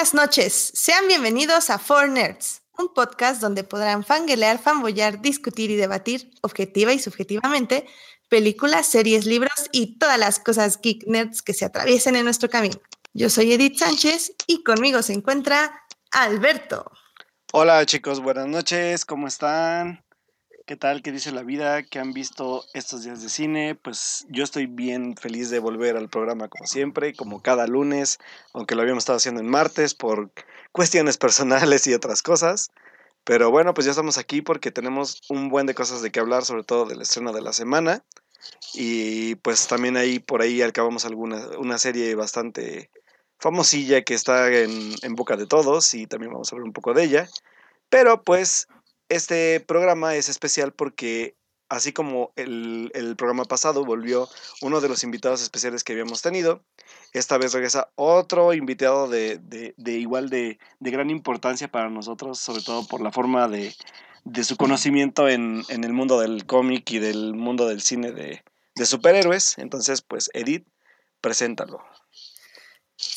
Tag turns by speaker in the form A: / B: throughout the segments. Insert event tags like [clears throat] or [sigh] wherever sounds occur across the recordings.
A: Buenas noches, sean bienvenidos a Four Nerds, un podcast donde podrán fanguelear, fanboyar, discutir y debatir, objetiva y subjetivamente, películas, series, libros y todas las cosas geek nerds que se atraviesen en nuestro camino. Yo soy Edith Sánchez y conmigo se encuentra Alberto.
B: Hola chicos, buenas noches, ¿cómo están? ¿Qué tal? ¿Qué dice la vida? ¿Qué han visto estos días de cine? Pues yo estoy bien feliz de volver al programa como siempre, como cada lunes, aunque lo habíamos estado haciendo en martes por cuestiones personales y otras cosas. Pero bueno, pues ya estamos aquí porque tenemos un buen de cosas de qué hablar, sobre todo del estreno de la semana. Y pues también ahí por ahí acabamos alguna una serie bastante famosilla que está en, en boca de todos y también vamos a hablar un poco de ella. Pero pues este programa es especial porque así como el, programa pasado volvió uno de los invitados especiales que habíamos tenido, esta vez regresa otro invitado de, igual de, gran importancia para nosotros, sobre todo por la forma de, su conocimiento en, el mundo del cómic y del mundo del cine de, de superhéroes. Entonces, pues, Edith, preséntalo.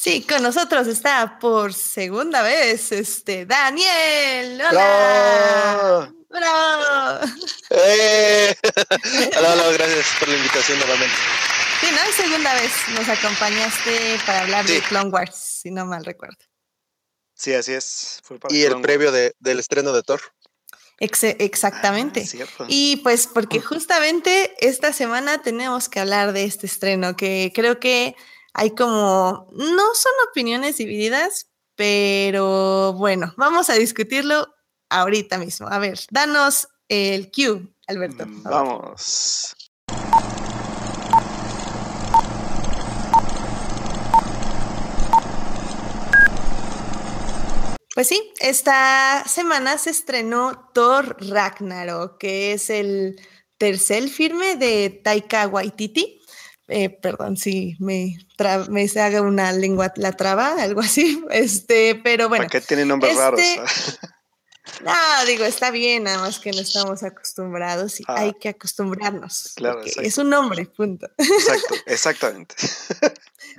A: Sí, con nosotros está por segunda vez este Daniel. ¡Hola! ¡Bravo!
C: ¡Eh! [laughs] hola, hola, gracias por la invitación nuevamente.
A: Sí, ¿no? Es segunda vez nos acompañaste para hablar de Clone Wars, si no mal recuerdo.
B: Sí, así es.
C: y el previo de, del estreno de Thor.
A: exactamente. Ah, y pues porque justamente esta semana tenemos que hablar de este estreno, que creo que hay como, no son opiniones divididas, pero bueno, vamos a discutirlo ahorita mismo. A ver, danos el cue, Alberto.
B: Mm, vamos.
A: Pues sí, esta semana se estrenó Thor Ragnarok, que es el tercer firme de Taika Waititi. Eh, perdón si me, me se haga una lengua la traba, algo así, [laughs] este, pero bueno.
B: ¿Para qué tiene nombres raros?
A: Este, [laughs] no, digo, está bien, nada más que no estamos acostumbrados y hay ah. que acostumbrarnos. Claro, es un nombre, punto.
B: Exacto, [laughs] exactamente.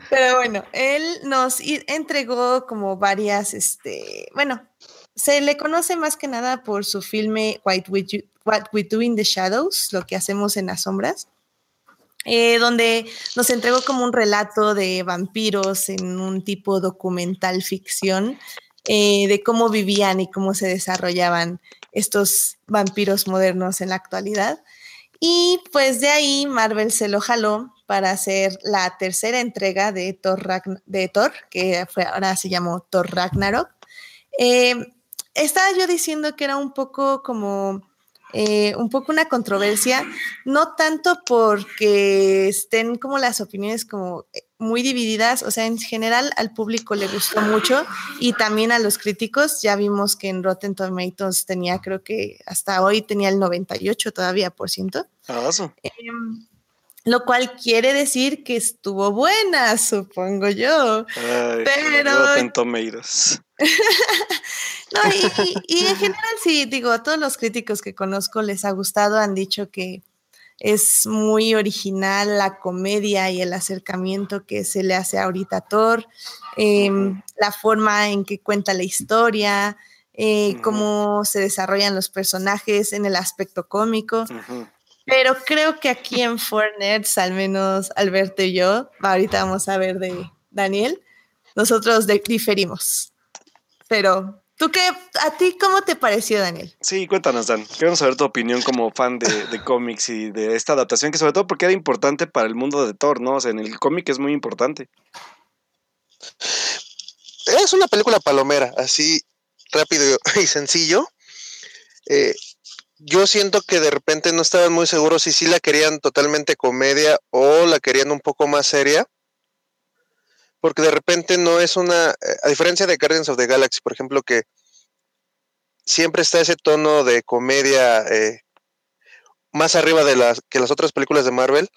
A: Pero bueno, él nos entregó como varias, este, bueno, se le conoce más que nada por su filme What We Do in the Shadows, lo que hacemos en las sombras. Eh, donde nos entregó como un relato de vampiros en un tipo documental ficción, eh, de cómo vivían y cómo se desarrollaban estos vampiros modernos en la actualidad. Y pues de ahí Marvel se lo jaló para hacer la tercera entrega de Thor, de Thor que fue, ahora se llamó Thor Ragnarok. Eh, estaba yo diciendo que era un poco como eh, un poco una controversia, no tanto porque estén como las opiniones como eh, muy divididas, o sea, en general al público le gustó mucho y también a los críticos, ya vimos que en Rotten Tomatoes tenía, creo que hasta hoy tenía el 98 todavía por ciento. Em, lo cual quiere decir que estuvo buena, supongo yo. pero...
B: Rotten Tomatoes. [laughs]
A: no, y, en general sí, digo, a todos los críticos que conozco les ha gustado, han dicho que es muy original la comedia y el acercamiento que se le hace ahorita a Thor, em, la forma en que cuenta la historia, eh, cómo se desarrollan los personajes en el aspecto cómico. Pero creo que aquí en Four al menos Alberto y yo, ahorita vamos a ver de Daniel, nosotros diferimos. Pero, ¿tú qué? ¿A ti cómo te pareció, Daniel?
B: Sí, cuéntanos, Dan. Queremos saber tu opinión como fan de, cómics y de esta adaptación, que sobre todo porque era importante para el mundo de Thor, ¿no? O sea, en el cómic es muy importante.
C: Es una película palomera, así rápido [laughs] y sencillo. Eh, yo siento que de repente no estaban muy seguros si sí la querían totalmente comedia o la querían un poco más seria porque de repente no es una, eh, a diferencia de Guardians of the Galaxy, por ejemplo, que siempre está ese tono de comedia eh, más arriba de las que las otras películas de Marvel,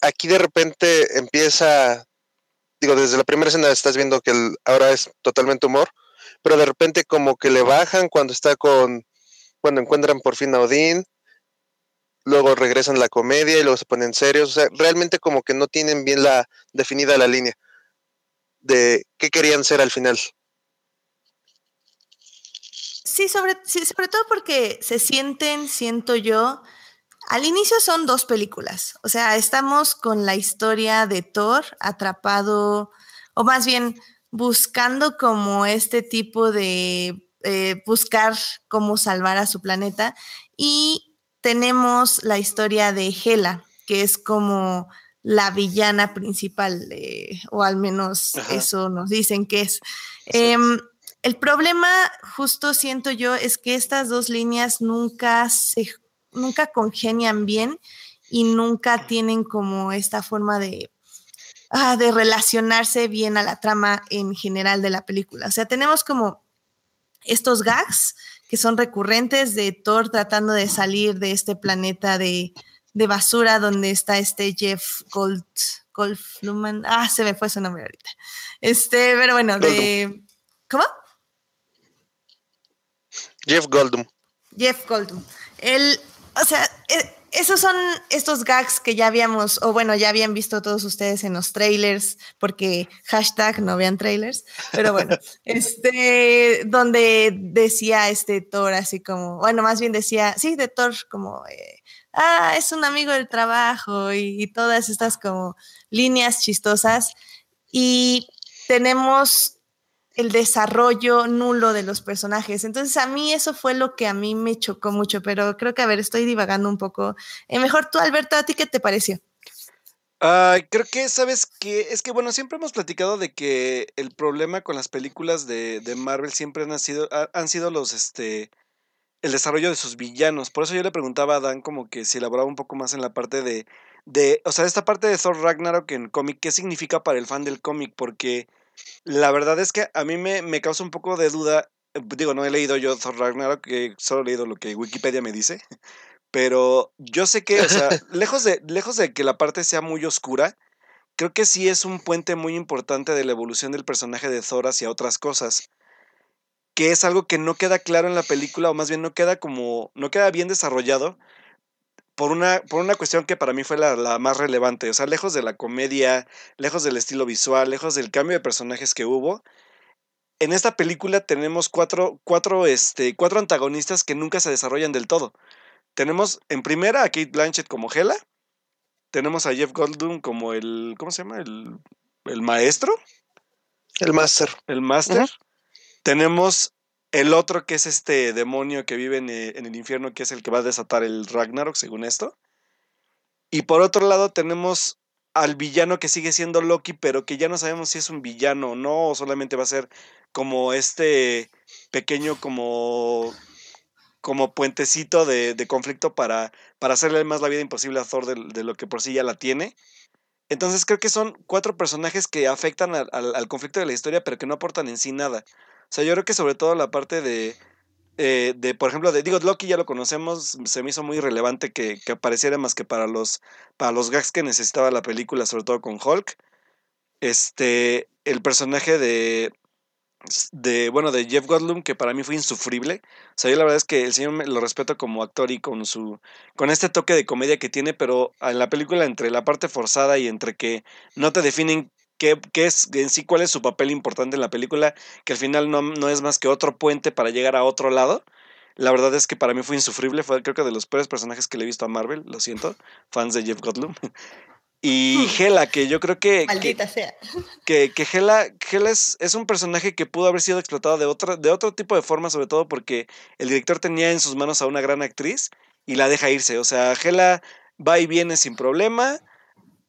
C: aquí de repente empieza, digo, desde la primera escena estás viendo que ahora es totalmente humor, pero de repente como que le bajan cuando está con, cuando encuentran por fin a Odín, luego regresan la comedia y luego se ponen serios. O sea, realmente como que no tienen bien la definida la línea. de qué querían ser al final.
A: Sí sobre, sí, sobre todo porque se sienten, siento yo, al inicio son dos películas, o sea, estamos con la historia de Thor atrapado, o más bien buscando como este tipo de eh, buscar cómo salvar a su planeta, y tenemos la historia de Hela, que es como la villana principal, o al menos eso nos dicen que es. Em, el problema, justo siento yo, es que estas dos líneas nunca se nunca congenian bien y nunca tienen como esta forma de, ah, de relacionarse bien a la trama en general de la película. O sea, tenemos como estos gags que son recurrentes de Thor tratando de salir de este planeta de, de basura donde está este Jeff Gold, Goldfluman. Ah, se me fue su nombre ahorita. Este, pero bueno, de. ¿Cómo?
C: Jeff Goldum.
A: Jeff Goldum. Él, o sea, e, esos son estos gags que ya habíamos, o bueno, ya habían visto todos ustedes en los trailers, porque hashtag no vean trailers, pero bueno, [laughs] este, donde decía este Thor así como, bueno, más bien decía, sí, de Thor como, eh, ah, es un amigo del trabajo y todas estas como líneas chistosas. Y tenemos el desarrollo nulo de los personajes. Entonces a mí eso fue lo que a mí me chocó mucho, pero creo que, a ver, estoy divagando un poco. Eh, mejor tú, Alberto, ¿a ti qué te pareció?
B: creo que, ¿sabes que Es que, bueno, siempre hemos platicado de que el problema con las películas de, Marvel siempre han sido, han sido los, este, el desarrollo de sus villanos. Por eso yo le preguntaba a Dan como que si elaboraba un poco más en la parte de, de o sea, esta parte de Thor Ragnarok en cómic, ¿qué significa para el fan del cómic? Porque la verdad es que a mí me, me causa un poco de duda. Eh, digo, no he leído yo Thor Ragnarok, que solo he leído lo que Wikipedia me dice. [laughs] Pero yo sé que, o sea, [laughs] lejos de, lejos de que la parte sea muy oscura, creo que sí es un puente muy importante de la evolución del personaje de Thor hacia otras cosas. Que es algo que no queda claro en la película, o más bien no queda como. no queda bien desarrollado por una, por una cuestión que para mí fue la, más relevante. O sea, lejos de la comedia, lejos del estilo visual, lejos del cambio de personajes que hubo. En esta película tenemos cuatro, cuatro, este, cuatro antagonistas que nunca se desarrollan del todo. Tenemos en primera a Kate Blanchett como Hela. Tenemos a Jeff Goldblum como el. ¿Cómo se llama? El, el maestro.
C: El máster.
B: El máster. Tenemos el otro que es este demonio que vive eh, en, el infierno, que es el que va a desatar el Ragnarok, según esto. Y por otro lado tenemos al villano que sigue siendo Loki, pero que ya no sabemos si es un villano o no, o solamente va a ser como este pequeño como como puentecito de, conflicto para, para hacerle más la vida imposible a Thor de, lo que por sí ya la tiene. Entonces creo que son cuatro personajes que afectan al, conflicto de la historia, pero que no aportan en sí nada. O sea, yo creo que sobre todo la parte de, eh, de por ejemplo, de digo, Loki ya lo conocemos, se me hizo muy relevante que, que, apareciera más que para los, para los gags que necesitaba la película, sobre todo con Hulk. Este, el personaje de, de, bueno, de Jeff Goldblum, que para mí fue insufrible. O sea, yo la verdad es que el señor lo respeto como actor y con su, con este toque de comedia que tiene, pero en la película entre la parte forzada y entre que no te definen qué, es en sí, cuál es su papel importante en la película, que al final no, no, es más que otro puente para llegar a otro lado. La verdad es que para mí fue insufrible, fue creo que de los peores personajes que le he visto a Marvel, lo siento, fans de Jeff Goldblum. [laughs] Y [laughs] Hela, que yo creo que.
A: Maldita sea. [laughs]
B: Que, que Hela, Hela es, es, un personaje que pudo haber sido explotado de, otra, de otro tipo de forma, sobre todo porque el director tenía en sus manos a una gran actriz y la deja irse. O sea, Hela va y viene sin problema,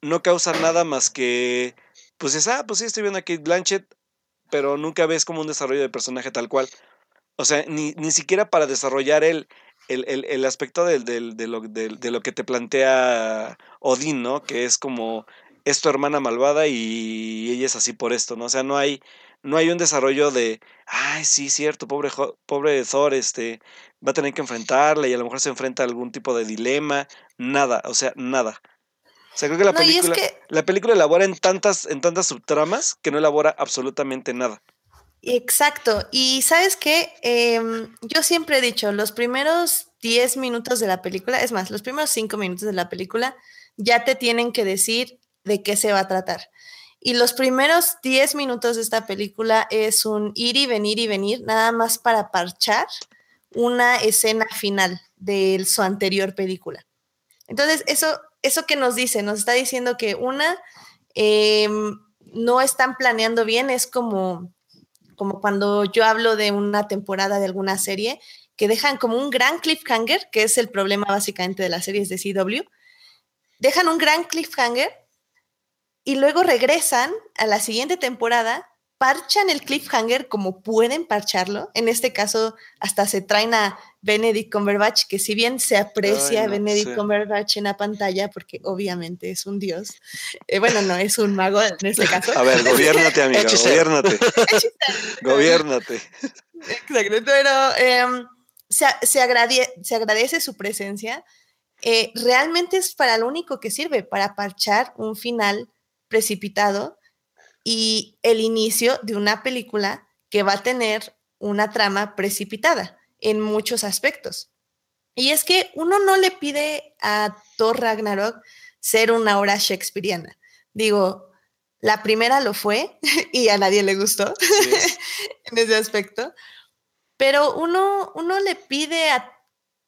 B: no causa nada más que pues es, ah, pues sí, estoy viendo a Kate Blanchett, pero nunca ves como un desarrollo de personaje tal cual. O sea, ni, ni siquiera para desarrollar el, el, el, aspecto del, del, de, lo, de, lo que te plantea Odín, ¿no? Que es como, es tu hermana malvada y ella es así por esto, ¿no? O sea, no hay, no hay un desarrollo de, ay, sí, cierto, pobre, pobre Thor, este, va a tener que enfrentarla y a lo mejor se enfrenta a algún tipo de dilema, nada, o sea, nada. O sea, creo que la película, la película elabora en tantas, en tantas subtramas que no elabora absolutamente nada.
A: Exacto. Y sabes qué, em, yo siempre he dicho, los primeros 10 minutos de la película, es más, los primeros 5 minutos de la película ya te tienen que decir de qué se va a tratar. Y los primeros 10 minutos de esta película es un ir y venir y venir, nada más para parchar una escena final de su anterior película. Entonces, eso, eso que nos dice, nos está diciendo que una, em, no están planeando bien, es como, como cuando yo hablo de una temporada de alguna serie, que dejan como un gran cliffhanger, que es el problema básicamente de las series de CW, dejan un gran cliffhanger y luego regresan a la siguiente temporada, parchan el cliffhanger como pueden parcharlo. En este caso, hasta se traen a Benedict Cumberbatch, que si bien se aprecia Benedict Cumberbatch en la pantalla, porque obviamente es un dios, eh, bueno, no es un mago en este [laughs] caso.
B: A ver, gobiernate, amiga, [laughs] gobiernate. gobiernate.
A: Exacto, pero em, se, se, agradece su presencia. Eh, realmente es para lo único que sirve, para parchar un final precipitado y el inicio de una película que va a tener una trama precipitada en muchos aspectos. Y es que uno no le pide a Thor Ragnarok ser una obra shakespeariana. Digo, la primera lo fue [laughs] y a nadie le gustó [laughs] en ese aspecto, pero uno, uno le pide a,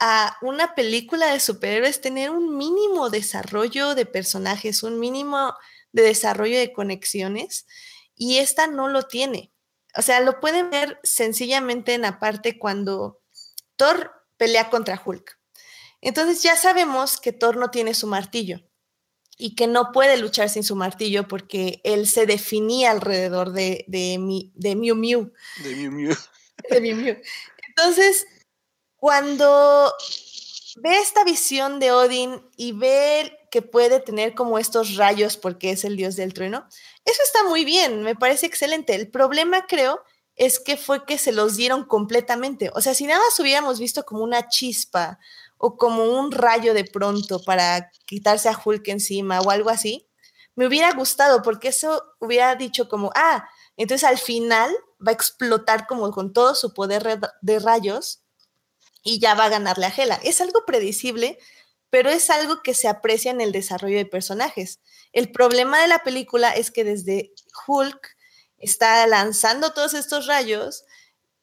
A: a una película de superhéroes tener un mínimo desarrollo de personajes, un mínimo de desarrollo de conexiones y esta no lo tiene. O sea, lo pueden ver sencillamente en la parte cuando Thor pelea contra Hulk. Entonces ya sabemos que Thor no tiene su martillo y que no puede luchar sin su martillo porque él se definía alrededor de, de, mi, de Mew Mew.
B: De Mew Mew. [laughs]
A: De Mew Mew. Entonces, cuando ve esta visión de Odin y ve que puede tener como estos rayos porque es el dios del trueno. Eso está muy bien, me parece excelente. El problema creo es que fue que se los dieron completamente. O sea, si nada más hubiéramos visto como una chispa o como un rayo de pronto para quitarse a Hulk encima o algo así, me hubiera gustado porque eso hubiera dicho como, ah, entonces al final va a explotar como con todo su poder de rayos y ya va a ganarle a Hela. Es algo predecible, pero es algo que se aprecia en el desarrollo de personajes. El problema de la película es que desde Hulk está lanzando todos estos rayos,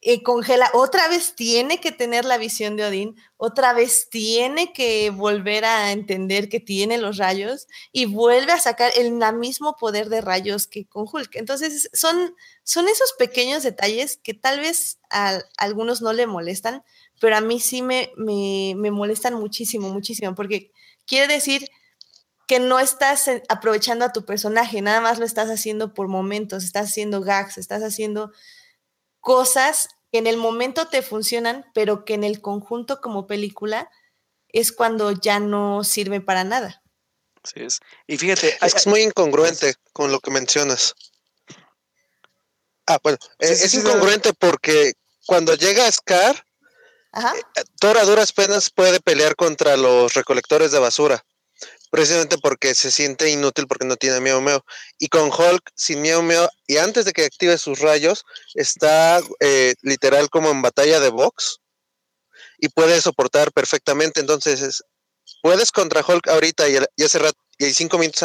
A: y congela, otra vez tiene que tener la visión de Odín, otra vez tiene que volver a entender que tiene los rayos y vuelve a sacar el mismo poder de rayos que con Hulk. Entonces, son, son esos pequeños detalles que tal vez a algunos no le molestan, pero a mí sí me, me, molestan muchísimo, muchísimo, porque quiere decir que no estás aprovechando a tu personaje, nada más lo estás haciendo por momentos, estás haciendo gags, estás haciendo cosas que en el momento te funcionan, pero que en el conjunto como película es cuando ya no sirve para nada.
B: Sí es. Y fíjate,
C: es muy incongruente con lo que mencionas. Ah, bueno, es, incongruente porque cuando llega Scar, eh, Thor a duras penas puede pelear contra los recolectores de basura, precisamente porque se siente inútil porque no tiene Miau Miau. Y con Hulk, sin Miau Miau, y antes de que active sus rayos, está eh, literal como en batalla de box y puede soportar perfectamente. Entonces, puedes contra Hulk ahorita y, hace rato, y cinco minutos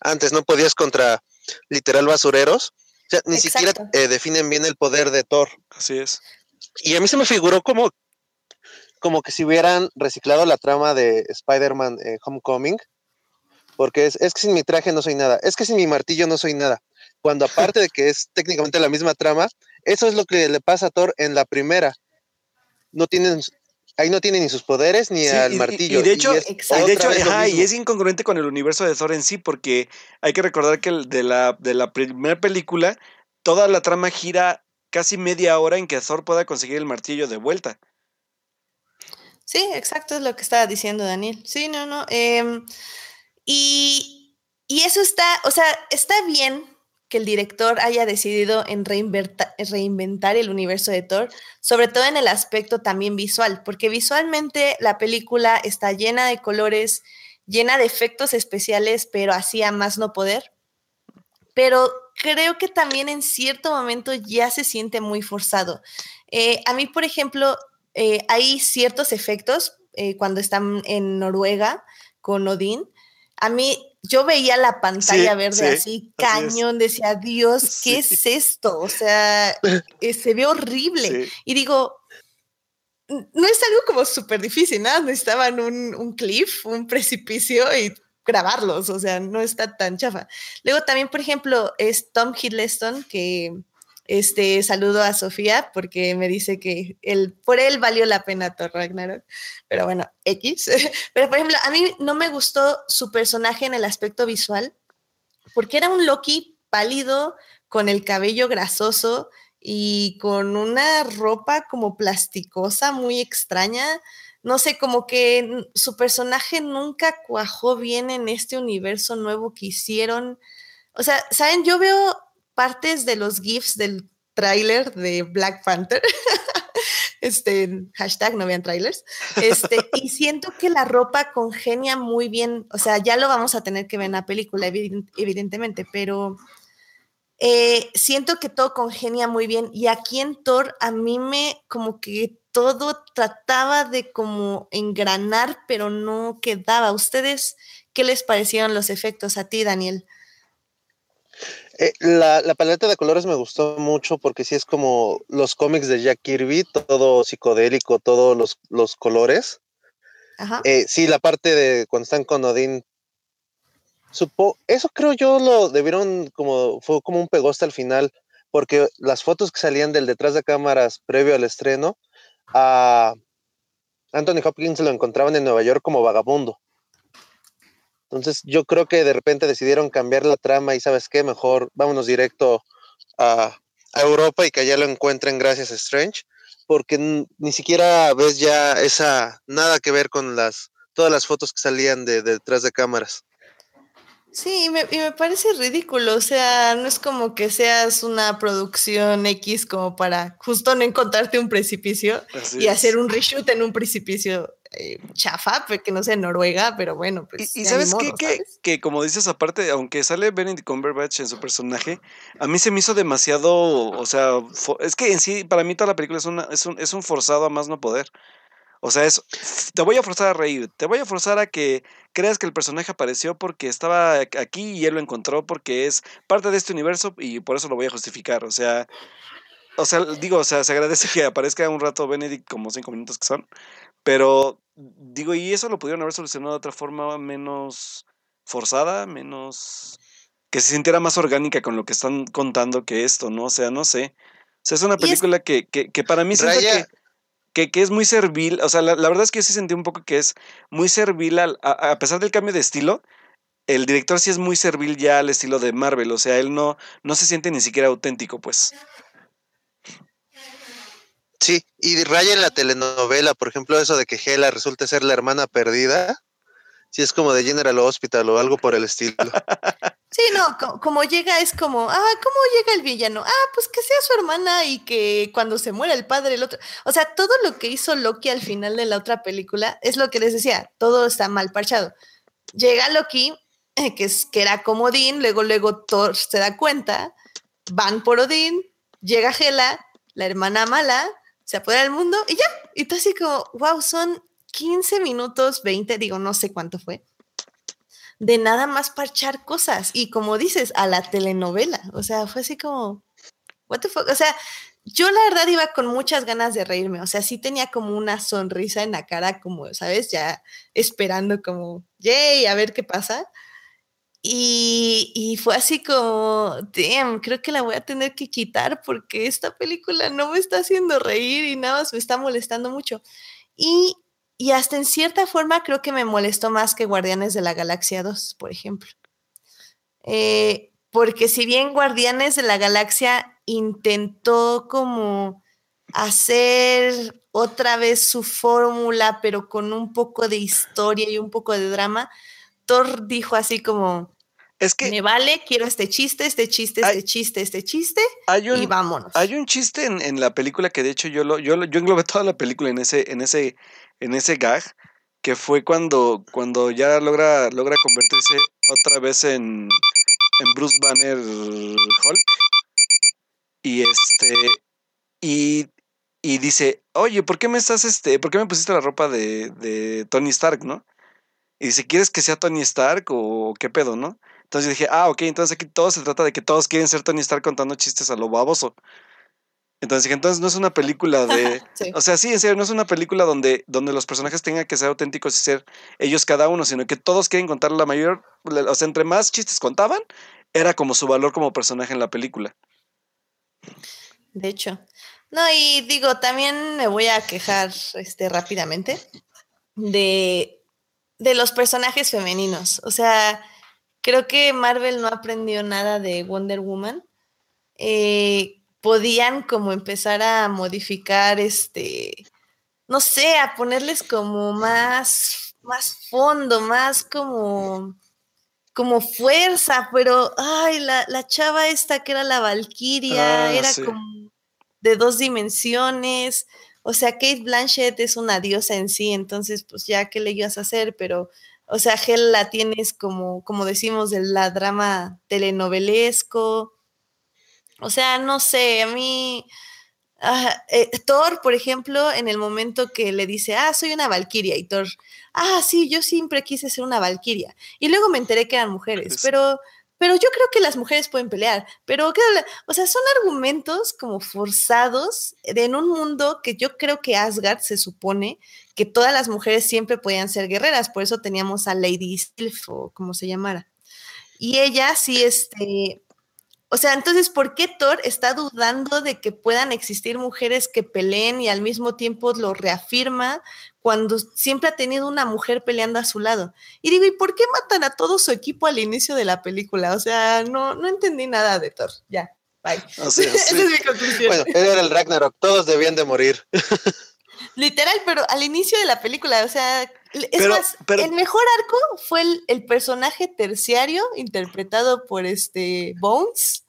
C: antes no podías contra literal basureros. O sea, ni siquiera eh, definen bien el poder de Thor.
B: Así es.
C: Y a mí se me figuró como como que si hubieran reciclado la trama de Spider-Man eh, Homecoming, porque es, es, que sin mi traje no soy nada, es que sin mi martillo no soy nada. Cuando aparte de que es técnicamente la misma trama, eso es lo que le pasa a Thor en la primera. No tienen, ahí no tiene ni sus poderes ni al martillo.
B: Y, de hecho, de hecho y es incongruente con el universo de Thor en sí, porque hay que recordar que de la, de la primera película, toda la trama gira casi media hora en que Thor pueda conseguir el martillo de vuelta.
A: Sí, exacto, es lo que estaba diciendo Daniel. Sí, no, no. Em, y, eso está, o sea, está bien que el director haya decidido en reinventar el universo de Thor, sobre todo en el aspecto también visual, porque visualmente la película está llena de colores, llena de efectos especiales, pero así a más no poder. Pero creo que también en cierto momento ya se siente muy forzado. Eh, a mí, por ejemplo, eh, hay ciertos efectos eh, cuando están en Noruega con Odín. A mí yo veía la pantalla verde así, cañón, decía, Dios, [laughs] ¿qué es esto? O sea, eh, se ve horrible. Y digo, no es algo como súper difícil, nada, necesitaban un, un cliff, un precipicio y grabarlos, o sea, no está tan chafa. Luego también, por ejemplo, es Tom Hiddleston, que este, saludo a Sofía porque me dice que el, por él valió la pena Thor Ragnarok. Pero bueno, X. [laughs] Pero por ejemplo, a mí no me gustó su personaje en el aspecto visual porque era un Loki pálido, con el cabello grasoso y con una ropa como plasticosa muy extraña. No sé, como que su personaje nunca cuajó bien en este universo nuevo que hicieron. O sea, ¿saben? Yo veo partes de los GIFs del tráiler de Black Panther. [laughs] este, hashtag no vean trailers. Este, [laughs] y siento que la ropa congenia muy bien. O sea, ya lo vamos a tener que ver en la película, evidentemente, pero eh, siento que todo congenia muy bien. Y aquí en Thor, a mí me como que todo trataba de como engranar, pero no quedaba. ¿Ustedes qué les parecieron los efectos a ti, Daniel?
C: Eh, la, paleta de colores me gustó mucho porque sí es como los cómics de Jack Kirby, todo psicodélico, todos los, los colores. Ajá. Eh, sí, la parte de cuando están con Odín. Supo, eso creo yo lo debieron como, fue como un pegoste al final, porque las fotos que salían del detrás de cámaras previo al estreno, a Anthony Hopkins lo encontraban en Nueva York como vagabundo. Entonces yo creo que de repente decidieron cambiar la trama y sabes qué, mejor vámonos directo a, Europa y que allá lo encuentren gracias a Strange, porque ni siquiera ves ya esa, nada que ver con las, todas las fotos que salían de, detrás de cámaras.
A: Sí, y me, y me, parece ridículo, o sea, no es como que seas una producción X como para justo no encontrarte un precipicio y hacer un reshoot en un precipicio eh, chafa, porque no sé, Noruega, pero bueno,
B: pues. Y, sabes qué, que, como dices, aparte, aunque sale Benedict Cumberbatch en su personaje, a mí se me hizo demasiado, o sea, es que en sí, para mí toda la película es, una, es, un, es un forzado a más no poder. O sea, es, te voy a forzar a reír, te voy a forzar a que creas que el personaje apareció porque estaba aquí y él lo encontró porque es parte de este universo y por eso lo voy a justificar. O sea, o sea, digo, o sea, se agradece que aparezca un rato Benedict como cinco minutos que son, pero digo, y eso lo pudieron haber solucionado de otra forma menos forzada, menos que se sintiera más orgánica con lo que están contando que esto, ¿no? O sea, no sé. O sea, es una película que, que, que, para mí siento que que, que, es muy servil, o sea, la, verdad es que yo sí sentí un poco que es muy servil, al, a, pesar del cambio de estilo, el director sí es muy servil ya al estilo de Marvel, o sea, él no, no se siente ni siquiera auténtico, pues.
C: Sí, y raya en la telenovela, por ejemplo, eso de que Hela resulte ser la hermana perdida, si es como de General Hospital o algo por el estilo. [laughs]
A: Sí, no, como, llega es como, ah, ¿cómo llega el villano? Ah, pues que sea su hermana y que cuando se muera el padre, el otro. O sea, todo lo que hizo Loki al final de la otra película es lo que les decía, todo está mal parchado. Llega Loki, eh, que, es, que era como Odín, luego, luego Thor se da cuenta, van por Odín, llega Hela, la hermana mala, se apodera del mundo y ya. Y tú así como, wow, son 15 minutos, 20, digo, no sé cuánto fue, de nada más parchar cosas. Y como dices, a la telenovela. O sea, fue así como, what the fuck. O sea, yo la verdad iba con muchas ganas de reírme. O sea, sí tenía como una sonrisa en la cara, como, ¿sabes? Ya esperando como, yay, a ver qué pasa. Y, fue así como, damn, creo que la voy a tener que quitar porque esta película no me está haciendo reír y nada más me está molestando mucho. Y y hasta en cierta forma creo que me molestó más que Guardianes de la Galaxia 2, por ejemplo. Eh, porque si bien Guardianes de la Galaxia intentó como hacer otra vez su fórmula, pero con un poco de historia y un poco de drama, Dijo así como, es que me vale, quiero este chiste, este chiste, este chiste, este chiste, y vámonos.
B: Hay un chiste en, la película que de hecho yo lo, yo, yo englobé [laughs] toda la película en ese, en ese en ese gag, que fue cuando, cuando ya logra, logra convertirse otra vez en, en Bruce Banner Hulk. Y este. Y, y dice, oye, ¿por qué me estás este? ¿Por qué me pusiste la ropa de, de Tony Stark, no? Y dice, ¿quieres que sea Tony Stark o qué pedo, no? Entonces yo dije, ah, ok, entonces aquí todo se trata de que todos quieren ser Tony Stark contando chistes a lo baboso. Entonces dije, entonces no es una película [laughs] de... O sea, sí, en serio, no es una película donde, donde los personajes tengan que ser auténticos y ser ellos cada uno, sino que todos quieren contar la mayor... O sea, entre más chistes contaban, era como su valor como personaje en la película.
A: De hecho. No, y digo, también me voy a quejar este, rápidamente de, de los personajes femeninos. O sea, creo que Marvel no aprendió nada de Wonder Woman. Eh, podían como empezar a modificar este, no sé, a ponerles como más, más fondo, más como, como fuerza, pero, ay, la, la chava esta que era la Valkyria,
B: Ah,
A: era
B: sí.
A: como de dos dimensiones. O sea, Kate Blanchett es una diosa en sí, entonces, pues ya, ¿qué le ibas a hacer? Pero, o sea, Hell la tienes como, como decimos, de la drama telenovelesco. O sea, no sé, a mí. ah, eh, Thor, por ejemplo, en el momento que le dice, ah, soy una valquiria, y Thor, ah, sí, yo siempre quise ser una valquiria. Y luego me enteré que eran mujeres, pero, pero yo creo que las mujeres pueden pelear. Pero, o sea, son argumentos como forzados en un mundo que yo creo que Asgard se supone que todas las mujeres siempre podían ser guerreras, por eso teníamos a Lady Sylph o como se llamara. Y ella sí, este, o sea, entonces, ¿por qué Thor está dudando de que puedan existir mujeres que peleen y al mismo tiempo lo reafirma cuando siempre ha tenido una mujer peleando a su lado? Y digo, ¿y por qué matan a todo su equipo al inicio de la película? O sea, no, no entendí nada de Thor. Ya, bye.
B: Es, [laughs]
A: Esa es mi conclusión.
C: Bueno, era el Ragnarok, todos debían de morir. [laughs]
A: Literal, pero al inicio de la película, o sea, es
B: Pero-
A: más,
B: pero-
A: el mejor arco fue el, el personaje terciario interpretado por este Bones.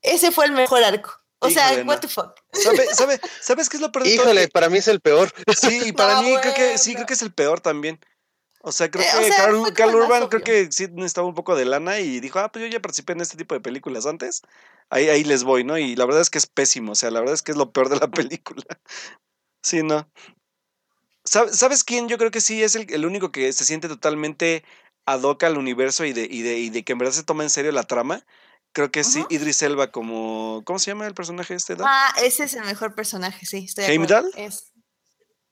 A: Ese fue el mejor arco. O sea,
B: Híjole, no.
A: what the fuck.
B: ¿Sabe- [laughs] sabe- ¿Sabes qué es lo peor de todo?
C: Híjole, para mí es el peor.
B: Sí, y para [laughs]
A: No,
B: mí creo que sí, creo que es el peor también. O sea, creo
A: Eh, o
B: que
A: sea,
B: Carl, Urban creo que sí necesitaba un poco de lana y dijo, ah, pues yo ya participé en este tipo de películas antes. Ahí, ahí les voy, ¿no? Y la verdad es que es pésimo. O sea, la verdad es que es lo peor de la [laughs] película. Sí, ¿no? ¿Sab- ¿Sabes quién? Yo creo que sí es el, el único que se siente totalmente ad hoc al universo y de, y, de, y de que en verdad se toma en serio la trama. Creo que sí. Idris Elba como... ¿Cómo se llama el personaje este? Dan?
A: Ah, ese es el mejor personaje, sí, estoy
B: ¿Heimdall?
A: Es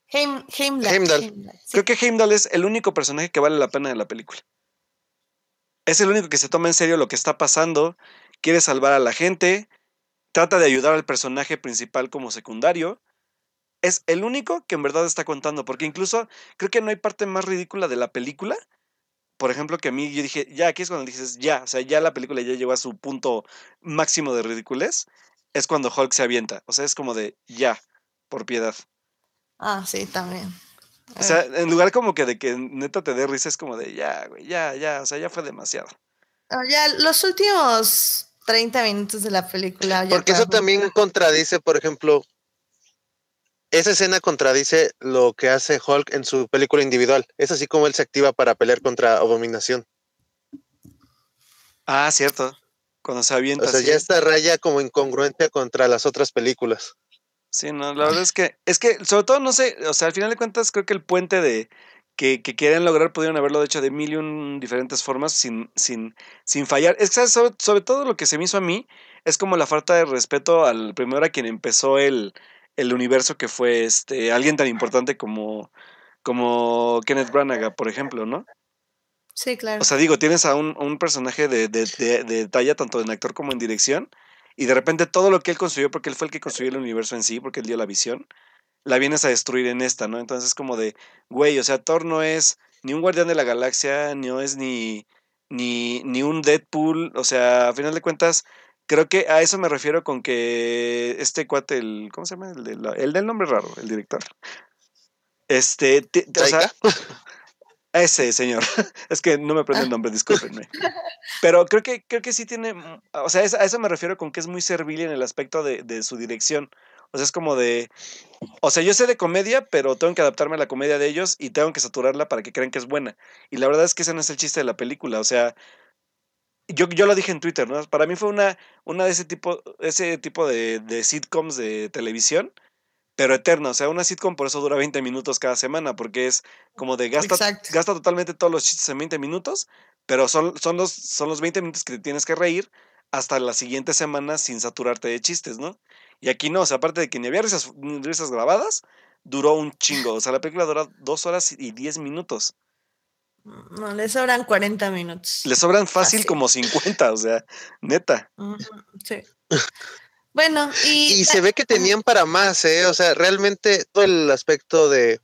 A: Heim, Heimdall.
C: Heimdall.
A: Heimdall, sí.
B: Creo que Heimdall es el único personaje que vale la pena de la película. Es el único que se toma en serio lo que está pasando, quiere salvar a la gente, trata de ayudar al personaje principal como secundario. Es el único que en verdad está contando, porque incluso creo que no hay parte más ridícula de la película. Por ejemplo, que a mí yo dije, ya, aquí es cuando dices, ya, o sea, ya la película ya llegó a su punto máximo de ridiculez. Es cuando Hulk se avienta. O sea, es como de, ya, por piedad.
A: Ah, sí, también.
B: O sea, en lugar como que de que neta te dé risa, es como de ya, güey, ya, ya, o sea, ya fue demasiado.
A: Ah, ya los últimos 30 minutos de la película. ya
C: Porque eso también contradice, por ejemplo, esa escena contradice lo que hace Hulk en su película individual. Es así como él se activa para pelear contra Abominación.
B: Ah, cierto. Cuando se avienta.
C: O sea,
B: así.
C: ya está raya como incongruente contra las otras películas.
B: Sí, no, la verdad es que, es que, sobre todo, no sé, o sea, al final de cuentas, creo que el puente de que, que quieren lograr pudieron haberlo hecho de mil y un diferentes formas sin, sin, sin fallar. Es que. Sobre, sobre todo lo que se me hizo a mí es como la falta de respeto al primero a quien empezó el, el universo que fue este alguien tan importante como, como Kenneth Branagh, por ejemplo, ¿no?
A: Sí, claro.
B: O sea, digo, tienes a un, un personaje de, de, de, de talla tanto en actor como en dirección, y de repente todo lo que él construyó, porque él fue el que construyó el universo en sí, porque él dio la visión, la vienes a destruir en esta, ¿no? Entonces es como de, güey, o sea, Thor no es ni un guardián de la galaxia, no es ni, ni, ni un Deadpool, o sea, a final de cuentas, creo que a eso me refiero con que este cuate, el, ¿cómo se llama? El, de la- el del nombre raro, el director. Este, o sea, ese señor. [laughs] es que no me aprendo el nombre, discúlpenme. Pero creo que, creo que sí tiene. mm, O sea, a eso me refiero con que es muy servil en el aspecto de, de su dirección. O sea, es como de. O sea, yo sé de comedia, pero tengo que adaptarme a la comedia de ellos y tengo que saturarla para que crean que es buena. Y la verdad es que ese no es el chiste de la película. O sea. Yo, yo lo dije en Twitter, ¿no? Para mí fue una, una de ese tipo, ese tipo de, de sitcoms de televisión, pero eterna. O sea, una sitcom por eso dura 20 minutos cada semana, porque es como de gasta,
A: Exacto.
B: gasta totalmente todos los chistes en 20 minutos, pero son, son, los, son los 20 minutos que te tienes que reír hasta la siguiente semana sin saturarte de chistes, ¿no? Y aquí no, o sea, aparte de que ni había risas, risas grabadas, duró un chingo. O sea, la película dura dos horas y 10 minutos.
A: No, le sobran 40 minutos.
B: Le sobran fácil
A: Fácil.
B: como 50, o sea, neta.
A: Sí. Bueno, y, [laughs]
C: Y se ve que tenían para más, ¿eh? O sea, realmente todo el aspecto de,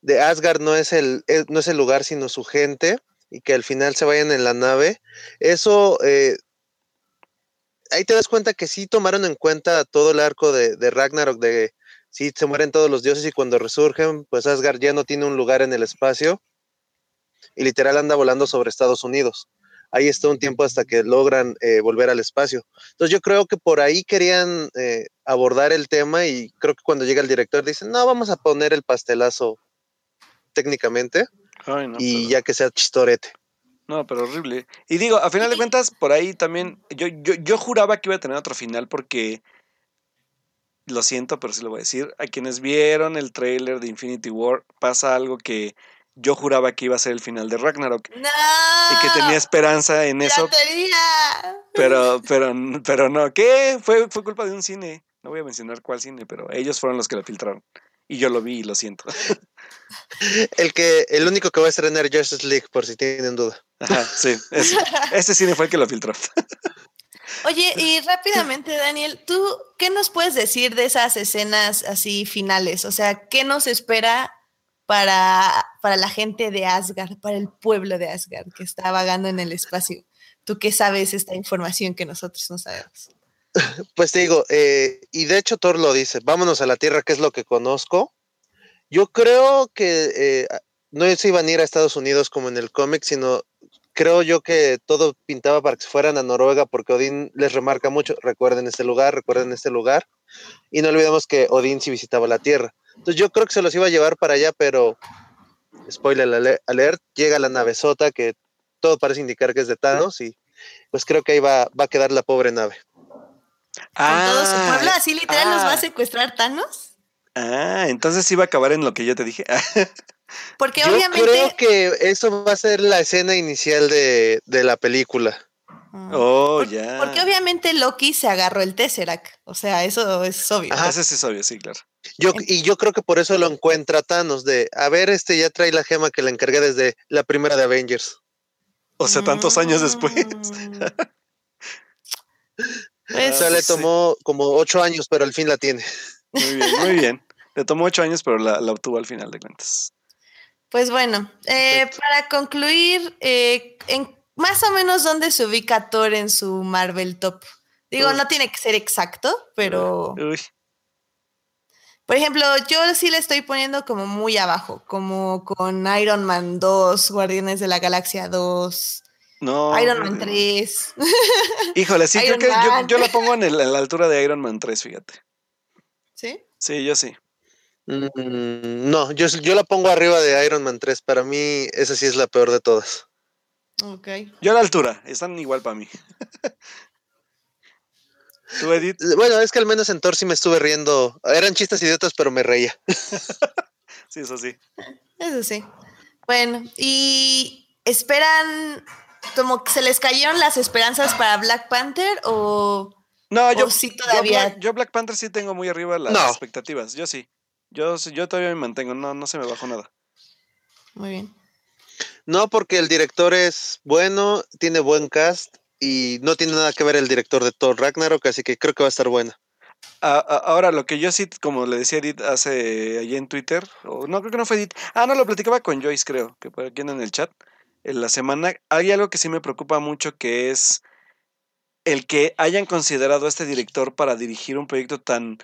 C: de Asgard no es, el, es- no es el lugar, sino su gente, y que al final se vayan en la nave. Eso, eh, ahí te das cuenta que sí tomaron en cuenta todo el arco de, de Ragnarok, de sí se mueren todos los dioses y cuando resurgen, pues Asgard ya no tiene un lugar en el espacio, y literal anda volando sobre Estados Unidos. Ahí está un tiempo hasta que logran eh, volver al espacio. Entonces yo creo que por ahí querían eh, abordar el tema y creo que cuando llega el director dicen, no, vamos a poner el pastelazo técnicamente
B: Ay, no,
C: y
B: pero-
C: ya que sea chistorete.
B: No, pero horrible. Y digo, a final de cuentas, por ahí también, yo, yo, yo juraba que iba a tener otro final porque, lo siento, pero sí lo voy a decir, a quienes vieron el tráiler de Infinity War, pasa algo que yo juraba que iba a ser el final de Ragnarok
A: ¡No!
B: y que tenía esperanza en eso, pero, pero, pero no, ¿qué? Fue, fue culpa de un cine, no voy a mencionar cuál cine, pero ellos fueron los que lo filtraron. Y yo lo vi y lo siento. [laughs]
C: El que, el único que va a estrenar Justice League, por si tienen duda.
B: Ajá, sí, ese, ese cine fue el que lo filtró. [laughs]
A: Oye, y rápidamente, Daniel, ¿tú qué nos puedes decir de esas escenas así finales? O sea, ¿qué nos espera para, para la gente de Asgard, para el pueblo de Asgard que está vagando en el espacio? ¿Tú qué sabes esta información que nosotros no sabemos? [laughs]
C: Pues te digo, eh, y de hecho Thor lo dice, vámonos a la Tierra, que es lo que conozco. Yo creo que eh, no se iban a ir a Estados Unidos como en el cómic, sino creo yo que todo pintaba para que se fueran a Noruega, porque Odín les remarca mucho, recuerden este lugar, recuerden este lugar, y no olvidemos que Odín sí visitaba la Tierra. Entonces yo creo que se los iba a llevar para allá, pero, spoiler ale- alert, llega la navezota que todo parece indicar que es de Thanos, y pues creo que ahí va, va a quedar la pobre nave.
A: ¿Con todo su pueblo?
B: Ah,
A: ¿Así literal nos va
B: ah.
A: a secuestrar Thanos?
B: Ah, entonces iba a acabar en lo que yo te dije.
A: Porque
C: Yo
A: obviamente...
C: creo que eso va a ser la escena inicial de, de la película.
B: Oh,
A: Por-
B: ya.
A: Porque obviamente Loki se agarró el Tesseract. O sea, eso es obvio.
C: Ajá.
B: Ese sí es obvio, sí, claro.
C: Yo, y yo creo que por eso lo encuentra Thanos, de, a ver, este ya trae la gema que le encargué desde la primera de Avengers.
B: O sea, tantos años después.
A: Mm. [laughs]
C: O
A: Pues,
C: sea, le
B: sí.
C: tomó como ocho años, pero al fin la tiene.
B: Muy bien, muy [laughs] bien. Le tomó ocho años, pero la, la obtuvo al final de cuentas.
A: pues bueno, eh, para concluir, eh, en más o menos dónde se ubica Thor en su Marvel Top. Digo, no tiene que ser exacto, pero
B: Uy,
A: por ejemplo, yo sí le estoy poniendo como muy abajo, como con Iron Man 2, Guardianes de la Galaxia 2,
B: no.
A: Iron Man
B: no.
A: 3. [laughs]
B: Híjole, sí,
A: Iron
B: creo que yo, la pongo en, el- en la altura de Iron Man 3, fíjate.
A: ¿Sí?
B: Sí, yo sí.
C: Mm, no, yo, yo la pongo arriba de Iron Man 3. Para mí, esa sí es la peor de todas.
A: Ok.
B: Yo a la altura, están igual para mí. [laughs] ¿Tú, Edith?
C: Bueno, es que al menos en Thor sí me estuve riendo. Eran chistes idiotas, pero me reía. [laughs]
B: Sí, eso sí.
A: Eso sí. Bueno, y esperan, como que se les cayeron las esperanzas para Black Panther o
B: No, yo,
A: sí
B: yo
A: todavía-
B: Black, yo Black Panther sí tengo muy arriba las
C: No.
B: expectativas. Yo sí. Yo, sí- yo todavía me mantengo, no, no se me bajó nada.
A: muy bien.
C: No, porque el director es bueno, tiene buen cast y no tiene nada que ver el director de Thor Ragnarok, así que creo que va a estar buena.
B: Ahora, lo que yo sí, como le decía Edith hace allí en Twitter, o no, creo que no fue Edith. Ah, no, lo platicaba con Joyce, creo, que por aquí en el chat. En la semana, hay algo que sí me preocupa mucho, que es el que hayan considerado a este director para dirigir un proyecto tan,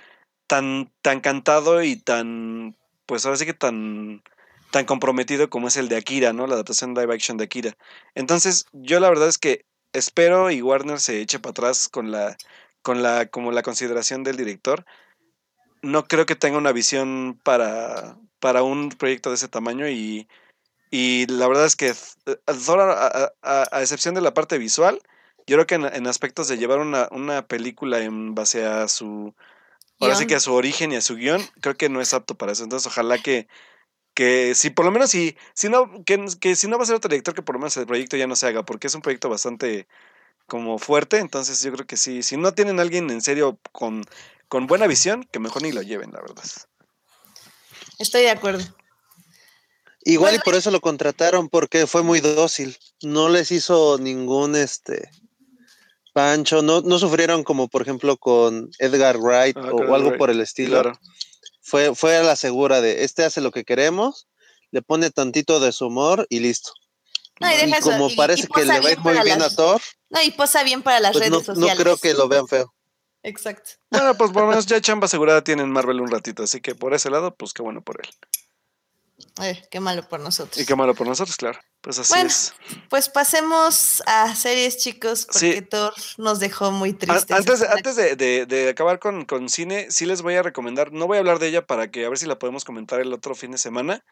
B: tan, tan cantado y tan, pues ahora sí que tan, tan comprometido como es el de Akira, ¿no? La adaptación live action de Akira. Entonces, yo la verdad es que espero y Warner se eche para atrás con la, con la, como la consideración del director. No creo que tenga una visión para, para un proyecto de ese tamaño y, y la verdad es que eh, Thor, a, a- a- a excepción de la parte visual, yo creo que en, en aspectos de llevar una, una película en base a su ahora sí que a su origen y a su guion, creo que no es apto para eso. Entonces, ojalá que, que si por lo menos si, si no, que, que si no va a ser otro director, que por lo menos el proyecto ya no se haga, porque es un proyecto bastante como fuerte. Entonces, yo creo que sí, si no tienen a alguien en serio con, con buena visión, que mejor ni lo lleven, la verdad.
A: Estoy de acuerdo.
C: Igual y por eso lo contrataron, porque fue muy dócil. No les hizo ningún este pancho, no, no sufrieron como por ejemplo con Edgar Wright
B: Ah,
C: o, algo por el estilo.
B: Claro.
C: Fue, fue a la segura de este hace lo que queremos, le pone tantito de su humor y listo.
A: No, y
C: y
A: deja eso,
C: como
A: y-
C: parece
A: y
C: que le va a ir muy bien
A: las-
C: a Thor,
A: No, y posa bien para las
C: pues
A: redes
C: no, no
A: sociales.
C: creo que lo vean feo.
A: Exacto.
B: Bueno, pues por lo menos ya chamba asegurada tiene en Marvel un ratito, así que por ese lado, pues qué bueno por él.
A: Eh, qué malo por nosotros.
B: Y qué malo por nosotros, claro. Pues así
A: Bueno,
B: es.
A: Pues pasemos a series, chicos, porque
B: Sí.
A: Thor nos dejó muy tristes.
B: Antes, de- antes de, de- de acabar con, con cine, sí les voy a recomendar, no voy a hablar de ella para que a ver si la podemos comentar el otro fin de semana.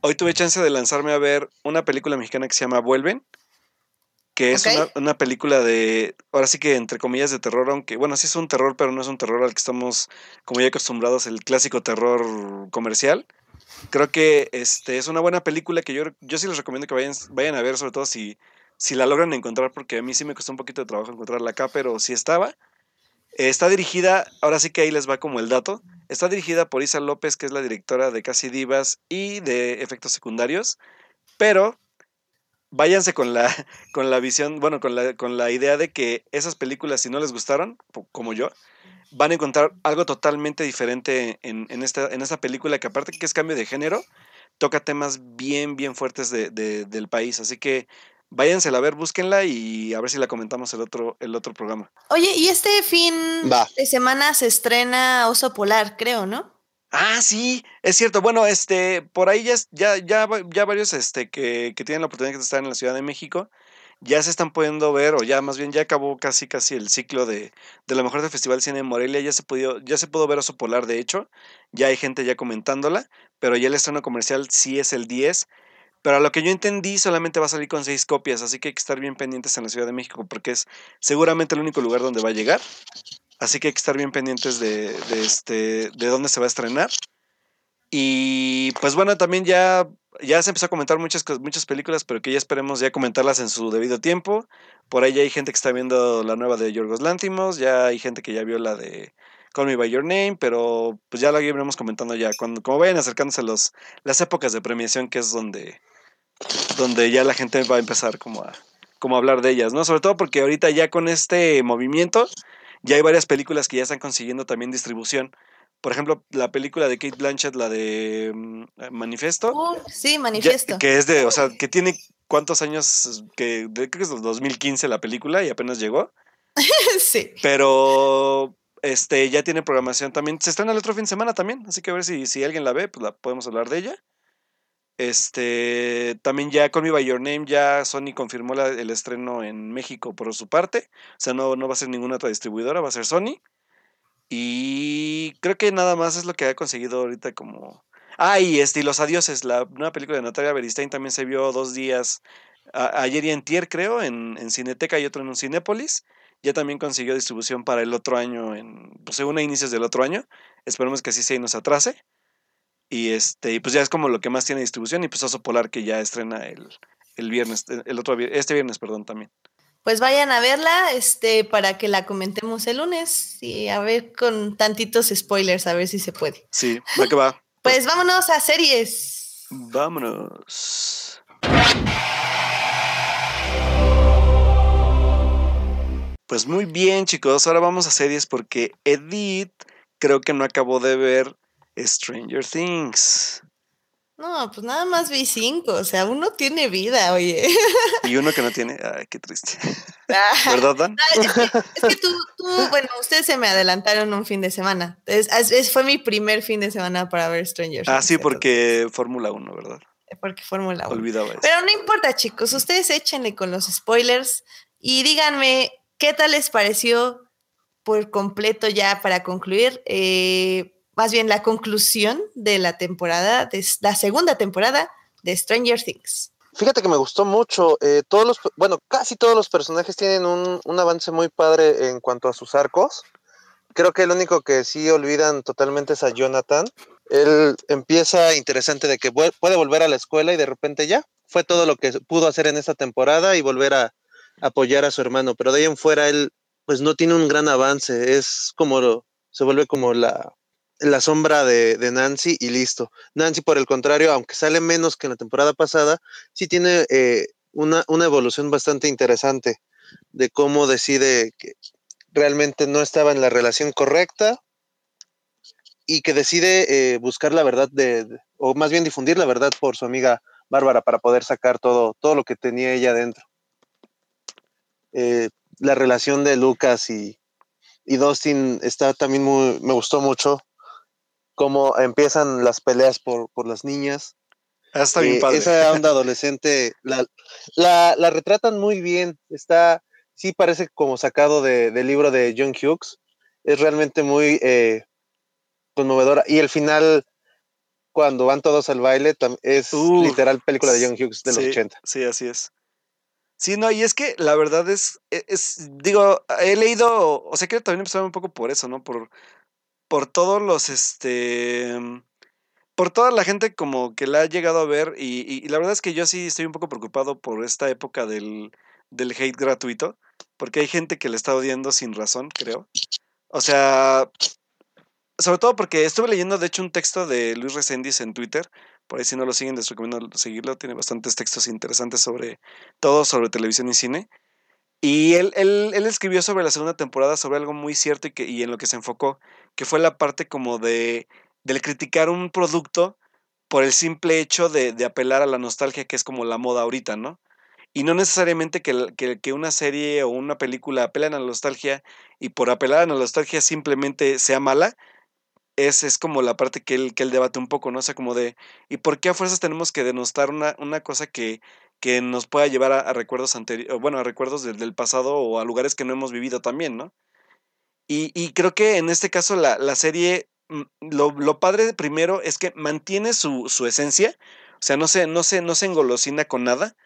B: Hoy tuve chance de lanzarme a ver una película mexicana que se llama Vuelven, que es una, una película de, ahora sí que entre comillas de terror, aunque bueno, sí es un terror, pero no es un terror al que estamos como ya acostumbrados, el clásico terror comercial. Creo que este es una buena película que yo, yo sí les recomiendo que vayan, vayan a ver, sobre todo si, si la logran encontrar, porque a mí sí me costó un poquito de trabajo encontrarla acá, pero sí estaba. Eh, Está dirigida, ahora sí que ahí les va como el dato, está dirigida por Isa López, que es la directora de Casi Divas y de Efectos Secundarios, pero váyanse con la, [laughs] con la visión, bueno, con la, con la idea de que esas películas, si no les gustaron, como yo, van a encontrar algo totalmente diferente en, en esta, en esta película, que aparte que es cambio de género, toca temas bien, bien fuertes de- de- del país. Así que váyansela a ver, búsquenla y a ver si la comentamos el otro, el otro programa.
A: Oye, y este fin
C: Va.
A: de semana se estrena Oso Polar, creo, ¿no?
B: Ah, sí, es cierto. Bueno, este, por ahí ya, ya, ya, ya varios este, que, que tienen la oportunidad de estar en la Ciudad de México ya se están pudiendo ver, o ya más bien ya acabó casi casi el ciclo de, de lo mejor del Festival Cine de Morelia. Ya se pudo, ya se pudo ver Oso Polar, de hecho. Ya hay gente ya comentándola, pero ya el estreno comercial sí es el 10. Pero a lo que yo entendí, solamente va a salir con seis copias, así que hay que estar bien pendientes en la Ciudad de México, porque es seguramente el único lugar donde va a llegar. Así que hay que estar bien pendientes de, de este, de dónde se va a estrenar. Y pues bueno, también ya, ya se empezó a comentar muchas, muchas películas, pero que ya esperemos ya comentarlas en su debido tiempo. Por ahí ya hay gente que está viendo la nueva de Yorgos Lántimos, ya hay gente que ya vio la de Call Me By Your Name, pero pues ya lo iremos comentando ya, cuando, como vayan acercándose los, las épocas de premiación, que es donde, donde ya la gente va a empezar como a, como a hablar de ellas, ¿no? Sobre todo porque ahorita ya con este movimiento ya hay varias películas que ya están consiguiendo también distribución. Por ejemplo, la película de Kate Blanchett, la de mm, eh, Manifesto,
A: Uh, sí,
B: ya-
A: manifiesto.
B: que es de, o sea, que tiene cuántos años, que de- creo que es del 2015 la película y apenas llegó, [laughs]
A: sí.
B: pero este ya tiene programación también. Se estrena el otro fin de semana también, así que a ver si, si alguien la ve, pues la podemos hablar de ella. Este, también ya Call Me By Your Name, ya Sony confirmó la- el estreno en México por su parte. O sea, no, no va a ser ninguna otra distribuidora, va a ser Sony. Y creo que nada más es lo que ha conseguido ahorita como... Ah, y este, y Los Adioses, la nueva película de Natalia Beristain también se vio dos días, ayer y antier creo, en, en Cineteca y otro en un Cinépolis. Ya también consiguió distribución para el otro año, en, pues según a inicios del otro año. Esperemos que así sea y nos atrase. Y este, y pues ya es como lo que más tiene distribución. Y pues Oso Polar que ya estrena el, el viernes, el otro este viernes, perdón, también.
A: Pues vayan a verla, este, para que la comentemos el lunes y a ver con tantitos spoilers, a ver si se puede.
B: Sí, va que va. [laughs]
A: Pues vámonos a series.
B: Vámonos. Pues muy bien, chicos. Ahora vamos a series porque Edith creo que no acabó de ver Stranger Things.
A: No, pues nada más vi cinco, o sea, uno tiene vida, oye.
B: Y uno que no tiene. Ay, qué triste. [laughs]
A: Ah,
B: ¿Verdad, Dan?
A: es que, es que tú, tú, bueno, ustedes se me adelantaron un fin de semana. Es, fue mi primer fin de semana para ver Stranger
B: Ah,
A: Things,
B: sí,
A: entonces,
B: porque Fórmula 1, ¿verdad?
A: porque Fórmula 1.
B: Olvidaba eso.
A: Pero no importa, chicos, ustedes échenle con los spoilers y díganme qué tal les pareció por completo ya para concluir, eh, más bien la conclusión de la temporada, de la segunda temporada de Stranger Things.
C: Fíjate que me gustó mucho. eh, todos los, bueno, casi todos los personajes tienen un, un avance muy padre en cuanto a sus arcos. creo que el único que sí olvidan totalmente es a Jonathan. Él empieza interesante de que puede volver a la escuela y de repente ya fue todo lo que pudo hacer en esta temporada y volver a apoyar a su hermano. Pero de ahí en fuera él pues no tiene un gran avance. Es como, se vuelve como la, la sombra de, Nancy y listo. Nancy, por el contrario, aunque sale menos que en la temporada pasada, sí tiene eh, una, una, evolución bastante interesante de cómo decide que realmente no estaba en la relación correcta y que decide eh, buscar la verdad de, o más bien difundir la verdad por su amiga Bárbara para poder sacar todo, todo lo que tenía ella dentro. Eh, la relación de Lucas y, y Dustin está también muy, me gustó mucho cómo empiezan las peleas por, por las niñas.
B: Ah, está bien eh, padre.
C: Esa onda adolescente la, la, retratan muy bien. Está, sí parece como sacado de, del libro de John Hughes. Es realmente muy eh, conmovedora. Y el final, cuando van todos al baile, es literal película de John Hughes de los 80.
B: Sí, así es. Sí, no, y es que la verdad es, e, es, digo, he leído, o sea, quiero también empezar un poco por eso, ¿no? Por, por todos los, este, mm, por toda la gente como que la ha llegado a ver y, la verdad es que yo sí estoy un poco preocupado por esta época del, del hate gratuito, porque hay gente que le está odiando sin razón, creo. O sea, sobre todo porque estuve leyendo de hecho un texto de Luis Resendiz en Twitter, por ahí si no lo siguen les recomiendo seguirlo, tiene bastantes textos interesantes sobre todo sobre televisión y cine. Y él, él, él, escribió sobre la segunda temporada, sobre algo muy cierto y, que, y en lo que se enfocó, que fue la parte como de del criticar un producto por el simple hecho de, apelar a la nostalgia, que es como la moda ahorita, ¿no? Y no necesariamente que, que, que, una serie o una película apelan a la nostalgia y por apelar a la nostalgia simplemente sea mala, es, es como la parte que él, que él debate un poco, ¿no? O sea, como de, ¿y por qué a fuerzas tenemos que denostar una, una cosa que, que nos pueda llevar a, recuerdos anteriores, bueno, a recuerdos del, pasado o a lugares que no hemos vivido también, ¿no? Y, y creo que en este caso la, la serie, mm, lo, lo, padre primero es que mantiene su, su, esencia, o sea, no se, no, se, no se engolosina con nada.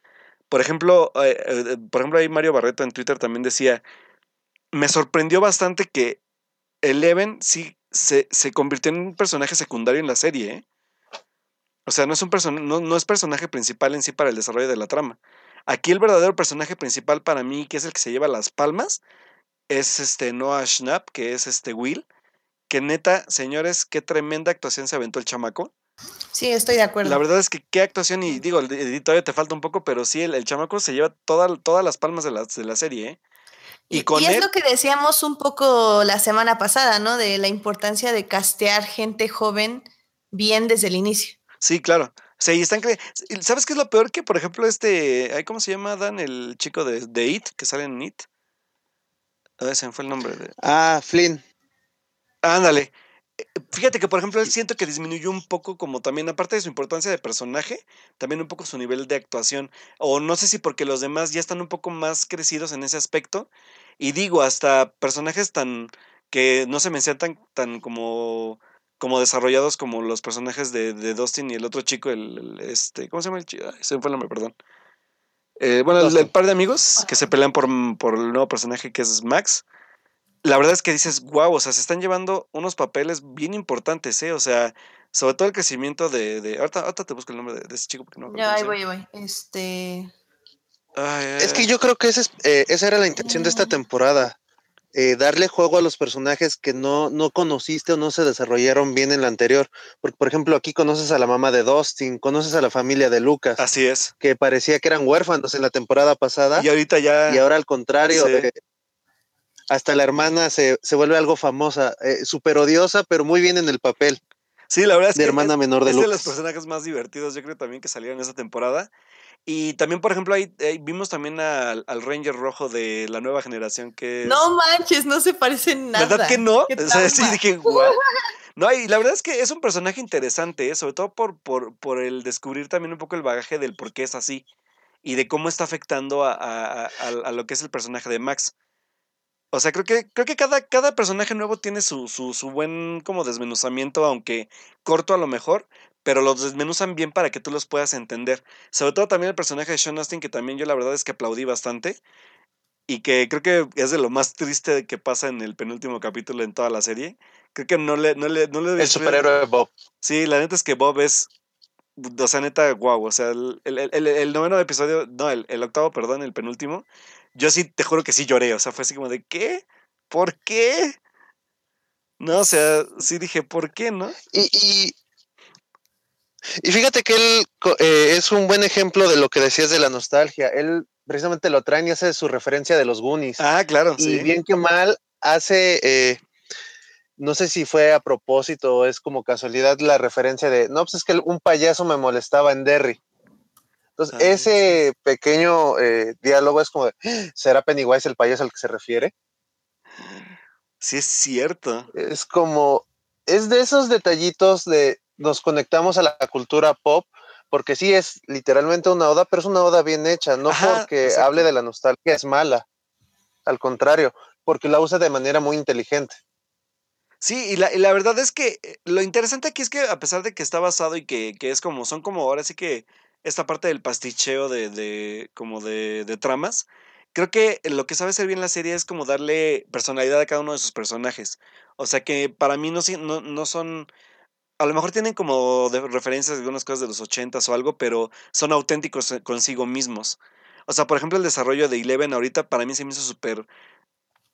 B: Por ejemplo, eh, eh, por ejemplo, ahí Mario Barreto en Twitter también decía, me sorprendió bastante que Eleven sí se, se convirtió en un personaje secundario en la serie, ¿eh? O sea, no es, un no, no es personaje principal en sí para el desarrollo de la trama. Aquí el verdadero personaje principal para mí, que es el que se lleva las palmas, es este Noah Schnapp, que es este Will. Que neta, señores, qué tremenda actuación se aventó el chamaco.
A: Sí, estoy de acuerdo.
B: La verdad es que qué actuación, y digo, todavía te falta un poco, pero sí, el, chamaco se lleva toda, todas las palmas de la, de la serie, ¿eh?
A: Y, con es lo que decíamos un poco la semana pasada, ¿no? De la importancia de castear gente joven bien desde el inicio.
B: Sí, claro. Sí, están ¿Sabes qué es lo peor? Que, por ejemplo, este. ¿Cómo se llama Dan? El chico de, de It, que sale en It. A ver, se me fue el nombre. De...
C: Ah, Flynn.
B: Ándale. Eh, fíjate que, por ejemplo, él siento que disminuyó un poco, como también, aparte de su importancia de personaje, también un poco su nivel de actuación. O no sé si porque los demás ya están un poco más crecidos en ese aspecto. Y digo, hasta personajes tan. que no se me tan, tan como como desarrollados como los personajes de, de Dustin y el otro chico, el, este, ¿cómo se llama el chico? se me fue el nombre, perdón. Eh, bueno, el, par de amigos que se pelean por, por el nuevo personaje que es Max. La verdad es que dices, wow, o sea, se están llevando unos papeles bien importantes, ¿eh? O sea, sobre todo el crecimiento de. de ahorita, te busco el nombre de, ese chico porque no
A: Ya, ahí voy, ahí voy. Este.
C: es que yo creo que eh, esa era la intención de esta temporada. Eh, darle juego a los personajes que no, no conociste o no se desarrollaron bien en la anterior. Porque, por ejemplo, aquí conoces a la mamá de Dustin, conoces a la familia de Lucas.
B: Así es.
C: Que parecía que eran huérfanos en la temporada pasada.
B: Y ahorita ya.
C: Y ahora al contrario. Eh, hasta la hermana se, vuelve algo famosa, eh, súper odiosa, pero muy bien en el papel.
B: Sí, la verdad es
C: de hermana menor de
B: es
C: de
B: los personajes más divertidos, yo creo también que salieron esa temporada. Y también, por ejemplo, ahí, vimos también al, Ranger rojo de la nueva generación que...
A: No manches, no se parece nada.
B: ¿Verdad que no? O sea, sí, dije, guau. No, y la verdad es que es un personaje interesante, ¿eh? sobre todo por, por, por, el descubrir también un poco el bagaje del por qué es así y de cómo está afectando a, a, a, lo que es el personaje de Max. O sea, creo que, creo que cada, cada personaje nuevo tiene su, su, su buen como desmenuzamiento, aunque corto a lo mejor, pero los desmenuzan bien para que tú los puedas entender. Sobre todo también el personaje de Sean Austin, que también yo la verdad es que aplaudí bastante. y que creo que es de lo más triste que pasa en el penúltimo capítulo en toda la serie. Creo que no le, no le, no le
C: El superhéroe Bob.
B: Sí, la neta es que Bob es, o sea, neta, guau, o sea, el, el, el, el noveno episodio, no, el, el octavo, perdón, el penúltimo, yo sí, te juro que sí lloré, o sea, fue así como de, ¿qué? ¿Por qué? No, o sea, sí dije, ¿por qué, no?
C: Y, y, y fíjate que él eh, es un buen ejemplo de lo que decías de la nostalgia. Él precisamente lo traen y hace su referencia de los Goonies.
B: Ah, claro.
C: Y bien que mal hace, eh, no sé si fue a propósito o es como casualidad la referencia de, no, pues es que un payaso me molestaba en Derry. Entonces, ah, ese pequeño eh, diálogo es como de, ¿será Pennywise el payaso al que se refiere?
B: Sí, es cierto.
C: Es como, es de esos detallitos de, nos conectamos a la cultura pop, porque sí es literalmente una oda, pero es una oda bien hecha, no Ajá, porque exacto. hable de la nostalgia es mala, al contrario, porque la usa de manera muy inteligente.
B: Sí, y la, y la, verdad es que eh, lo interesante aquí es que a pesar de que está basado y que, que es como, son como ahora sí que esta parte del pasticheo de, de como de, de, tramas, creo que lo que sabe hacer bien la serie es como darle personalidad a cada uno de sus personajes. O sea que para mí no, no, no son a lo mejor tienen como de referencias de algunas cosas de los ochentas o algo, pero son auténticos eh, consigo mismos. O sea, por ejemplo, el desarrollo de Eleven ahorita para mí se me hizo súper...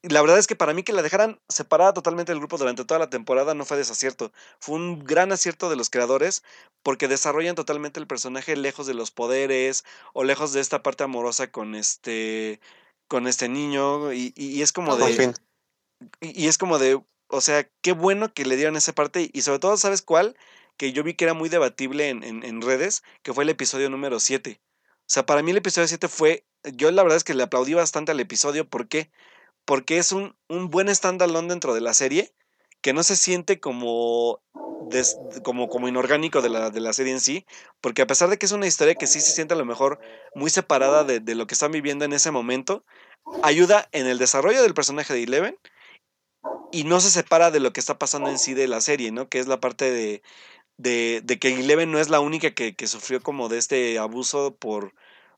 B: La verdad es que para mí que la dejaran separada totalmente del grupo durante toda la temporada no fue desacierto. Fue un gran acierto de los creadores porque desarrollan totalmente el personaje lejos de los poderes o lejos de esta parte amorosa con este con este niño y, y es como de... Y, y es como de, o sea, qué bueno que le dieron esa parte y sobre todo, ¿sabes cuál? Que yo vi que era muy debatible en, en, redes, que fue el episodio número 7. O sea, para mí el episodio 7 fue, yo la verdad es que le aplaudí bastante al episodio, ¿por qué? Porque es un, un buen standalone dentro de la serie, que no se siente como, des, como, como inorgánico de la, de la serie en sí, porque a pesar de que es una historia que sí se siente a lo mejor muy separada de, de lo que están viviendo en ese momento, ayuda en el desarrollo del personaje de Eleven y no se separa de lo que está pasando en sí de la serie, ¿no? Que es la parte de, de, que Eleven no es la única que, que, sufrió como de este abuso por,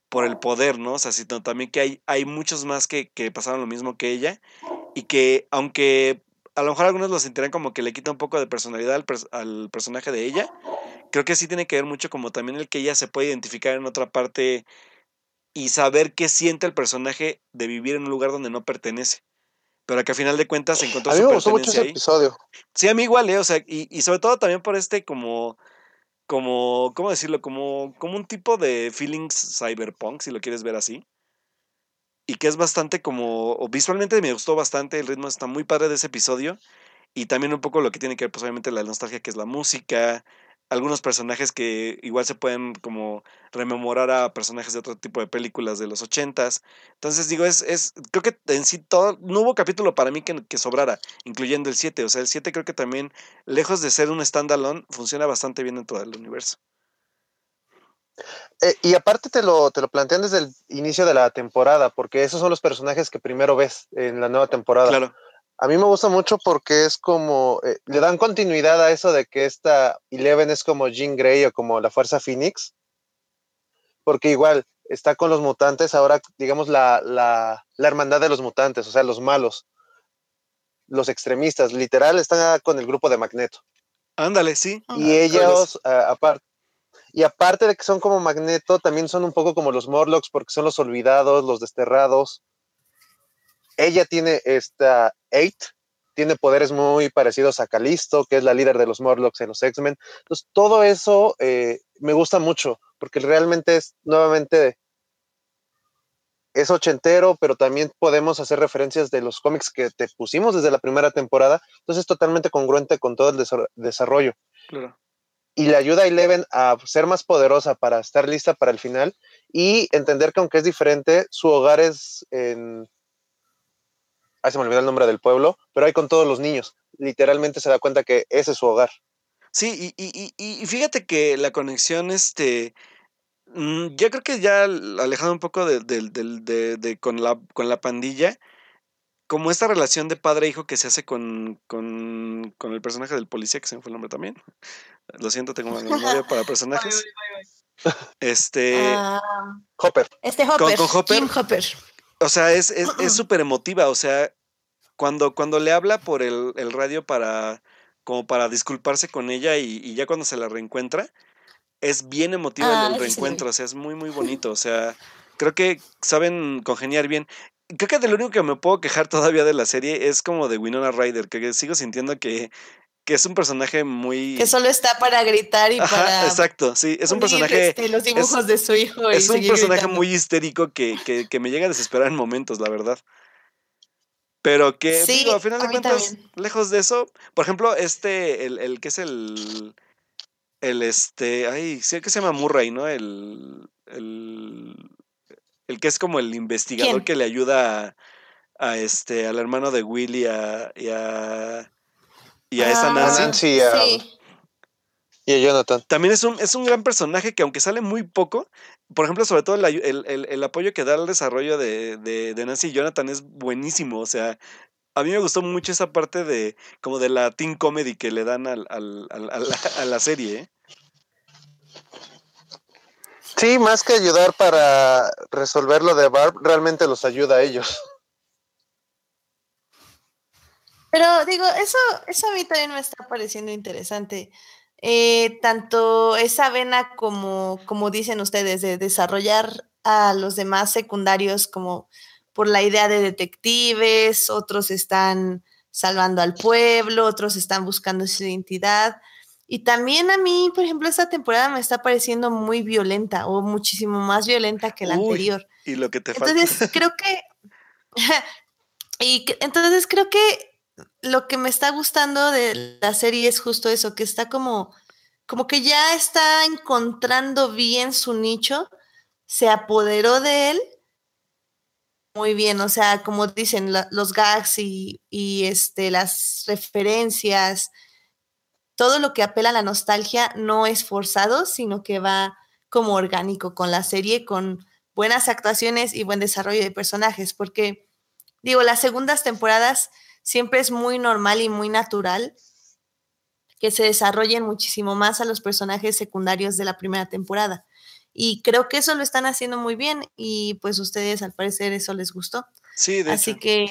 B: por el poder, ¿no? O sea, sino también que hay, hay muchos más que, que pasaron lo mismo que ella y que aunque a lo mejor algunos lo sentirán como que le quita un poco de personalidad al, al, personaje de ella, creo que sí tiene que ver mucho como también el que ella se puede identificar en otra parte y saber qué siente el personaje de vivir en un lugar donde no pertenece pero que a final de cuentas encontró
C: a mí me gustó mucho ese ahí. episodio.
B: Sí, a mí igual, ¿eh? O sea, y, y, sobre todo también por este como, como, ¿cómo decirlo? Como, como un tipo de feelings cyberpunk, si lo quieres ver así. Y que es bastante como, o visualmente me gustó bastante, el ritmo está muy padre de ese episodio. Y también un poco lo que tiene que ver, pues obviamente la nostalgia, que es la música, algunos personajes que igual se pueden como rememorar a personajes de otro tipo de películas de los ochentas. Entonces digo, es, es, creo que en sí todo, no hubo capítulo para mí que, que sobrara, incluyendo el 7. O sea, el 7 creo que también, lejos de ser un standalone, funciona bastante bien dentro del universo.
C: Eh, y aparte te lo, te lo plantean desde el inicio de la temporada, porque esos son los personajes que primero ves en la nueva temporada.
B: Claro.
C: A mí me gusta mucho porque es como, eh, le dan continuidad a eso de que esta Eleven es como Jean Grey o como la Fuerza Phoenix, porque igual está con los mutantes, ahora digamos la, la, la hermandad de los mutantes, o sea, los malos, los extremistas, literal están con el grupo de Magneto.
B: Ándale, sí.
C: Y ellos, uh, aparte, y aparte de que son como Magneto, también son un poco como los Morlocks porque son los olvidados, los desterrados ella tiene esta Eight, tiene poderes muy parecidos a Calisto, que es la líder de los Morlocks en los X-Men. Entonces, todo eso eh, me gusta mucho, porque realmente es nuevamente es ochentero, pero también podemos hacer referencias de los cómics que te pusimos desde la primera temporada. Entonces, es totalmente congruente con todo el desarrollo.
B: Claro.
C: Y le ayuda a Eleven a ser más poderosa para estar lista para el final y entender que aunque es diferente, su hogar es en ahí se me olvidó el nombre del pueblo, pero hay con todos los niños. Literalmente se da cuenta que ese es su hogar.
B: Sí, y, y, y, y fíjate que la conexión, este, mm, yo creo que ya alejado un poco de, de, de, de, con, la, con la pandilla, como esta relación de padre-hijo e que se hace con, con, con, el personaje del policía, que se me fue el nombre también. Lo siento, tengo una memoria para personajes. [laughs] Este. Uh,
C: Hopper.
A: Este Hopper.
B: Con, con Hopper.
A: Kim Hopper.
B: O sea, es súper es, [clears throat] emotiva. O sea, cuando, cuando le habla por el, el radio para como para disculparse con ella y, ya cuando se la reencuentra, es bien emotiva el, ah, reencuentro, o sea, es muy, muy bonito, o sea, creo que saben congeniar bien. Creo que de lo único que me puedo quejar todavía de la serie es como de Winona Ryder, que sigo sintiendo que, que es un personaje muy...
A: Que solo está para gritar y para...
B: Exacto, sí, es un personaje...
A: Este, los dibujos de su hijo.
B: Es un personaje muy histérico que, que, que me llega a desesperar en momentos, la verdad. Pero que, digo, a final de cuentas, lejos de eso, por ejemplo, este, el, el que es el, el este, ay, sí que se llama Murray, ¿no? El, el, el que es como el investigador que le ayuda a, este, al hermano de Willy a, y a, y a esa ah,
C: Nancy. sí. Y a Jonathan.
B: También es un, es un gran personaje que aunque sale muy poco, por ejemplo, sobre todo el, apoyo que da al desarrollo de, Nancy y Jonathan es buenísimo. O sea, a mí me gustó mucho esa parte de como de la teen comedy que le dan al, [laughs] a la serie. ¿eh?
C: Sí, más que ayudar para resolver lo de Barb, realmente los ayuda a ellos.
A: Pero digo, eso, eso a mí también me está pareciendo interesante. Eh, tanto esa vena como, como dicen ustedes, de desarrollar a los demás secundarios como por la idea de detectives, otros están salvando al pueblo, otros están buscando su identidad. Y también a mí, por ejemplo, esta temporada me está pareciendo muy violenta o muchísimo más violenta que la anterior.
B: Y lo que te
A: Entonces, creo que... [laughs] y entonces creo que lo que me está gustando de la serie es justo eso, que está como, como que ya está encontrando bien su nicho, se apoderó de él muy bien, o sea, como dicen los gags y, y, este, las referencias, todo lo que apela a la nostalgia no es forzado, sino que va como orgánico con la serie, con buenas actuaciones y buen desarrollo de personajes, porque digo, las segundas temporadas siempre es muy normal y muy natural que se desarrollen muchísimo más a los personajes secundarios de la primera temporada. Y creo que eso lo están haciendo muy bien y pues ustedes al parecer eso les gustó.
B: Sí, de
A: Así que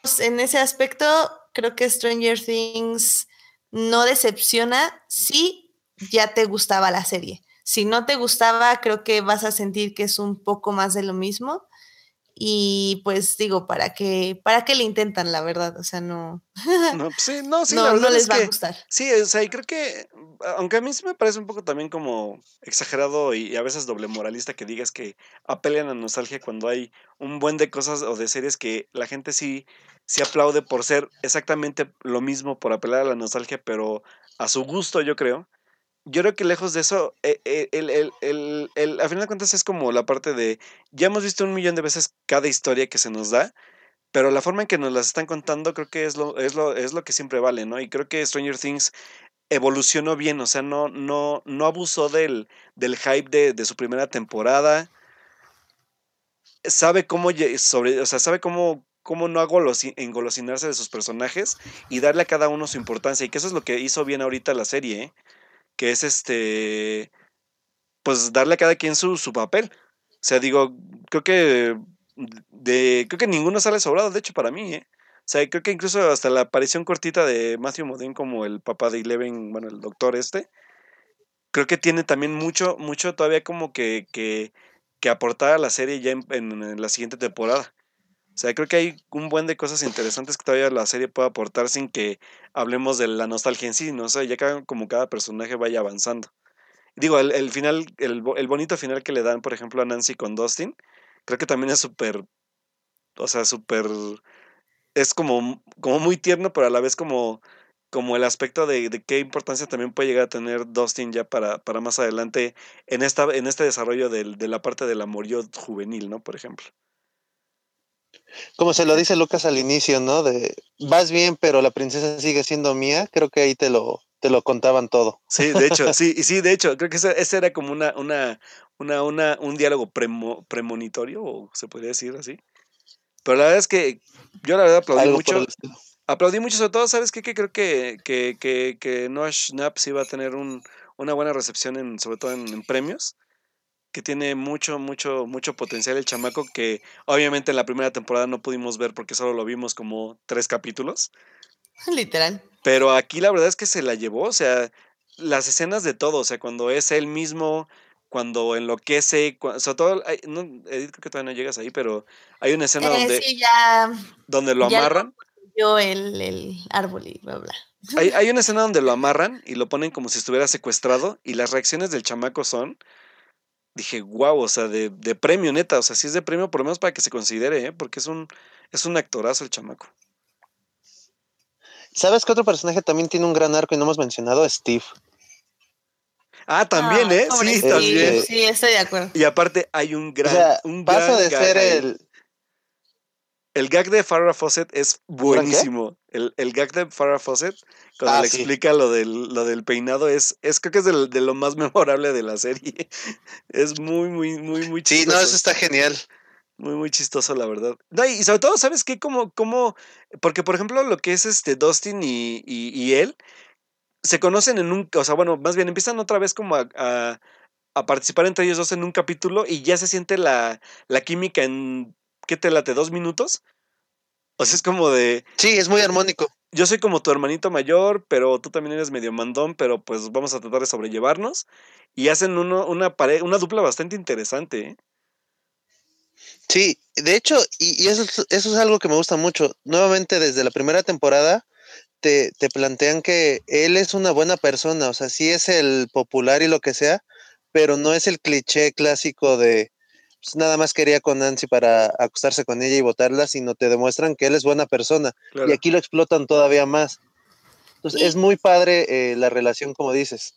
A: pues, en ese aspecto creo que Stranger Things no decepciona si ya te gustaba la serie. Si no te gustaba, creo que vas a sentir que es un poco más de lo mismo y pues digo, ¿para qué, para qué le intentan, la verdad? O sea, no. [laughs]
B: no, sí, no, sí, la verdad les va a gustar. Sí, o sea, y creo que, aunque a mí sí me parece un poco también como exagerado y, a veces doble moralista que digas que apelan a nostalgia cuando hay un buen de cosas o de series que la gente sí, sí aplaude por ser exactamente lo mismo, por apelar a la nostalgia, pero a su gusto, yo creo yo creo que lejos de eso, eh, eh, el, el, el, el, a final de cuentas es como la parte de, ya hemos visto un millón de veces cada historia que se nos da, pero la forma en que nos las están contando creo que es lo, es lo, es lo que siempre vale, ¿no? Y creo que Stranger Things evolucionó bien, o sea, no, no, no abusó del, del hype de, de su primera temporada, sabe cómo, sobre, o sea, sabe cómo, cómo no engolosinarse de sus personajes y darle a cada uno su importancia, y que eso es lo que hizo bien ahorita la serie, ¿eh? Que es este, pues darle a cada quien su, su papel. O sea, digo, creo que de, creo que ninguno sale sobrado, de hecho, para mí, ¿eh? O sea, creo que incluso hasta la aparición cortita de Matthew Modine como el papá de Eleven, bueno, el doctor este, creo que tiene también mucho, mucho todavía como que, que, que aportar a la serie ya en la siguiente temporada. O sea, creo que hay un buen de cosas interesantes que todavía la serie puede aportar sin que hablemos de la nostalgia en sí, ¿no? O sea, ya que como cada personaje vaya avanzando. Digo, el, final, el, bonito final que le dan, por ejemplo, a Nancy con Dustin, creo que también es súper, o sea, súper, es como, como muy tierno, pero a la vez como, como el aspecto de, de, qué importancia también puede llegar a tener Dustin ya para, para más adelante en, esta, en este desarrollo de la parte del amorío juvenil, ¿no? Por ejemplo
C: como se lo dice Lucas al inicio, ¿no? De vas bien, pero la princesa sigue siendo mía. Creo que ahí te lo, te lo contaban todo.
B: Sí, de hecho, sí, sí, de hecho, creo que ese, era como una, una, una, una, un diálogo premonitorio, o se podría decir así. Pero la verdad es que yo la verdad aplaudí mucho. Aplaudí mucho, sobre todo, ¿sabes qué? Que creo que, que, que, que Noah Schnapp sí va a tener un, una buena recepción, en, sobre todo en, premios. Que tiene mucho, mucho, mucho potencial el chamaco que obviamente en la primera temporada no pudimos ver porque solo lo vimos como tres capítulos. [laughs]
A: Literal.
B: Pero aquí la verdad es que se la llevó, o sea, las escenas de todo, o sea, cuando es él mismo, cuando enloquece, sobre todo, no, Edith, creo que todavía no llegas ahí, pero hay una escena
A: Eh,
B: donde,
A: sí, ya.
B: donde lo
A: ya
B: amarran.
A: Yo el, el árbol y bla, bla.
B: Hay, [laughs] hay una escena donde lo amarran y lo ponen como si estuviera secuestrado y las reacciones del chamaco son, dije, wow, o sea, de, de premio, neta, o sea, si es de premio, por lo menos para que se considere, ¿eh? porque es un, es un actorazo el chamaco.
C: ¿Sabes qué otro personaje también tiene un gran arco y no hemos mencionado? Steve.
B: Ah, también,
A: Ah,
B: ¿eh? Sí,
A: Steve,
B: también.
A: Sí, estoy de acuerdo.
B: Y aparte hay un
C: O
B: gran,
C: sea,
B: un
C: pasa
B: gran
C: de ser el.
B: El gag de Farrah Fawcett es buenísimo. El, el gag de Farrah Fawcett, cuando
C: Ah,
B: le
C: sí.
B: explica lo del, lo del peinado, es, es creo que es del- de, lo más [laughs] memorable de la serie. Es muy, muy, muy, muy
C: Sí,
B: chistoso.
C: no, eso está genial.
B: Muy, muy chistoso, la verdad. No, y sobre todo, ¿sabes qué? Como, como, porque por ejemplo, lo que es este Dustin y, y, y él se conocen en un, o sea, bueno, más bien empiezan otra vez como a, a, a participar entre ellos dos en un capítulo y ya se siente la, la química en, ¿qué te late? ¿Dos minutos? O sea, es como de,
C: Sí, es muy armónico.
B: yo soy como tu hermanito mayor, pero tú también eres medio mandón, pero pues vamos a tratar de sobrellevarnos. Y hacen uno, una, pare- una dupla bastante interesante, ¿eh?
C: Sí, de hecho, y, y eso, es- eso es algo que me gusta mucho. Nuevamente, desde la primera temporada, te, te plantean que él es una buena persona, o sea, sí es el popular y lo que sea, pero no es el cliché clásico de pues, nada más quería con Nancy para acostarse con ella y votarla, sino te demuestran que él es buena persona.
B: Claro.
C: Y aquí lo explotan todavía más. Entonces,
A: Y-
C: es muy padre eh, la relación, como dices.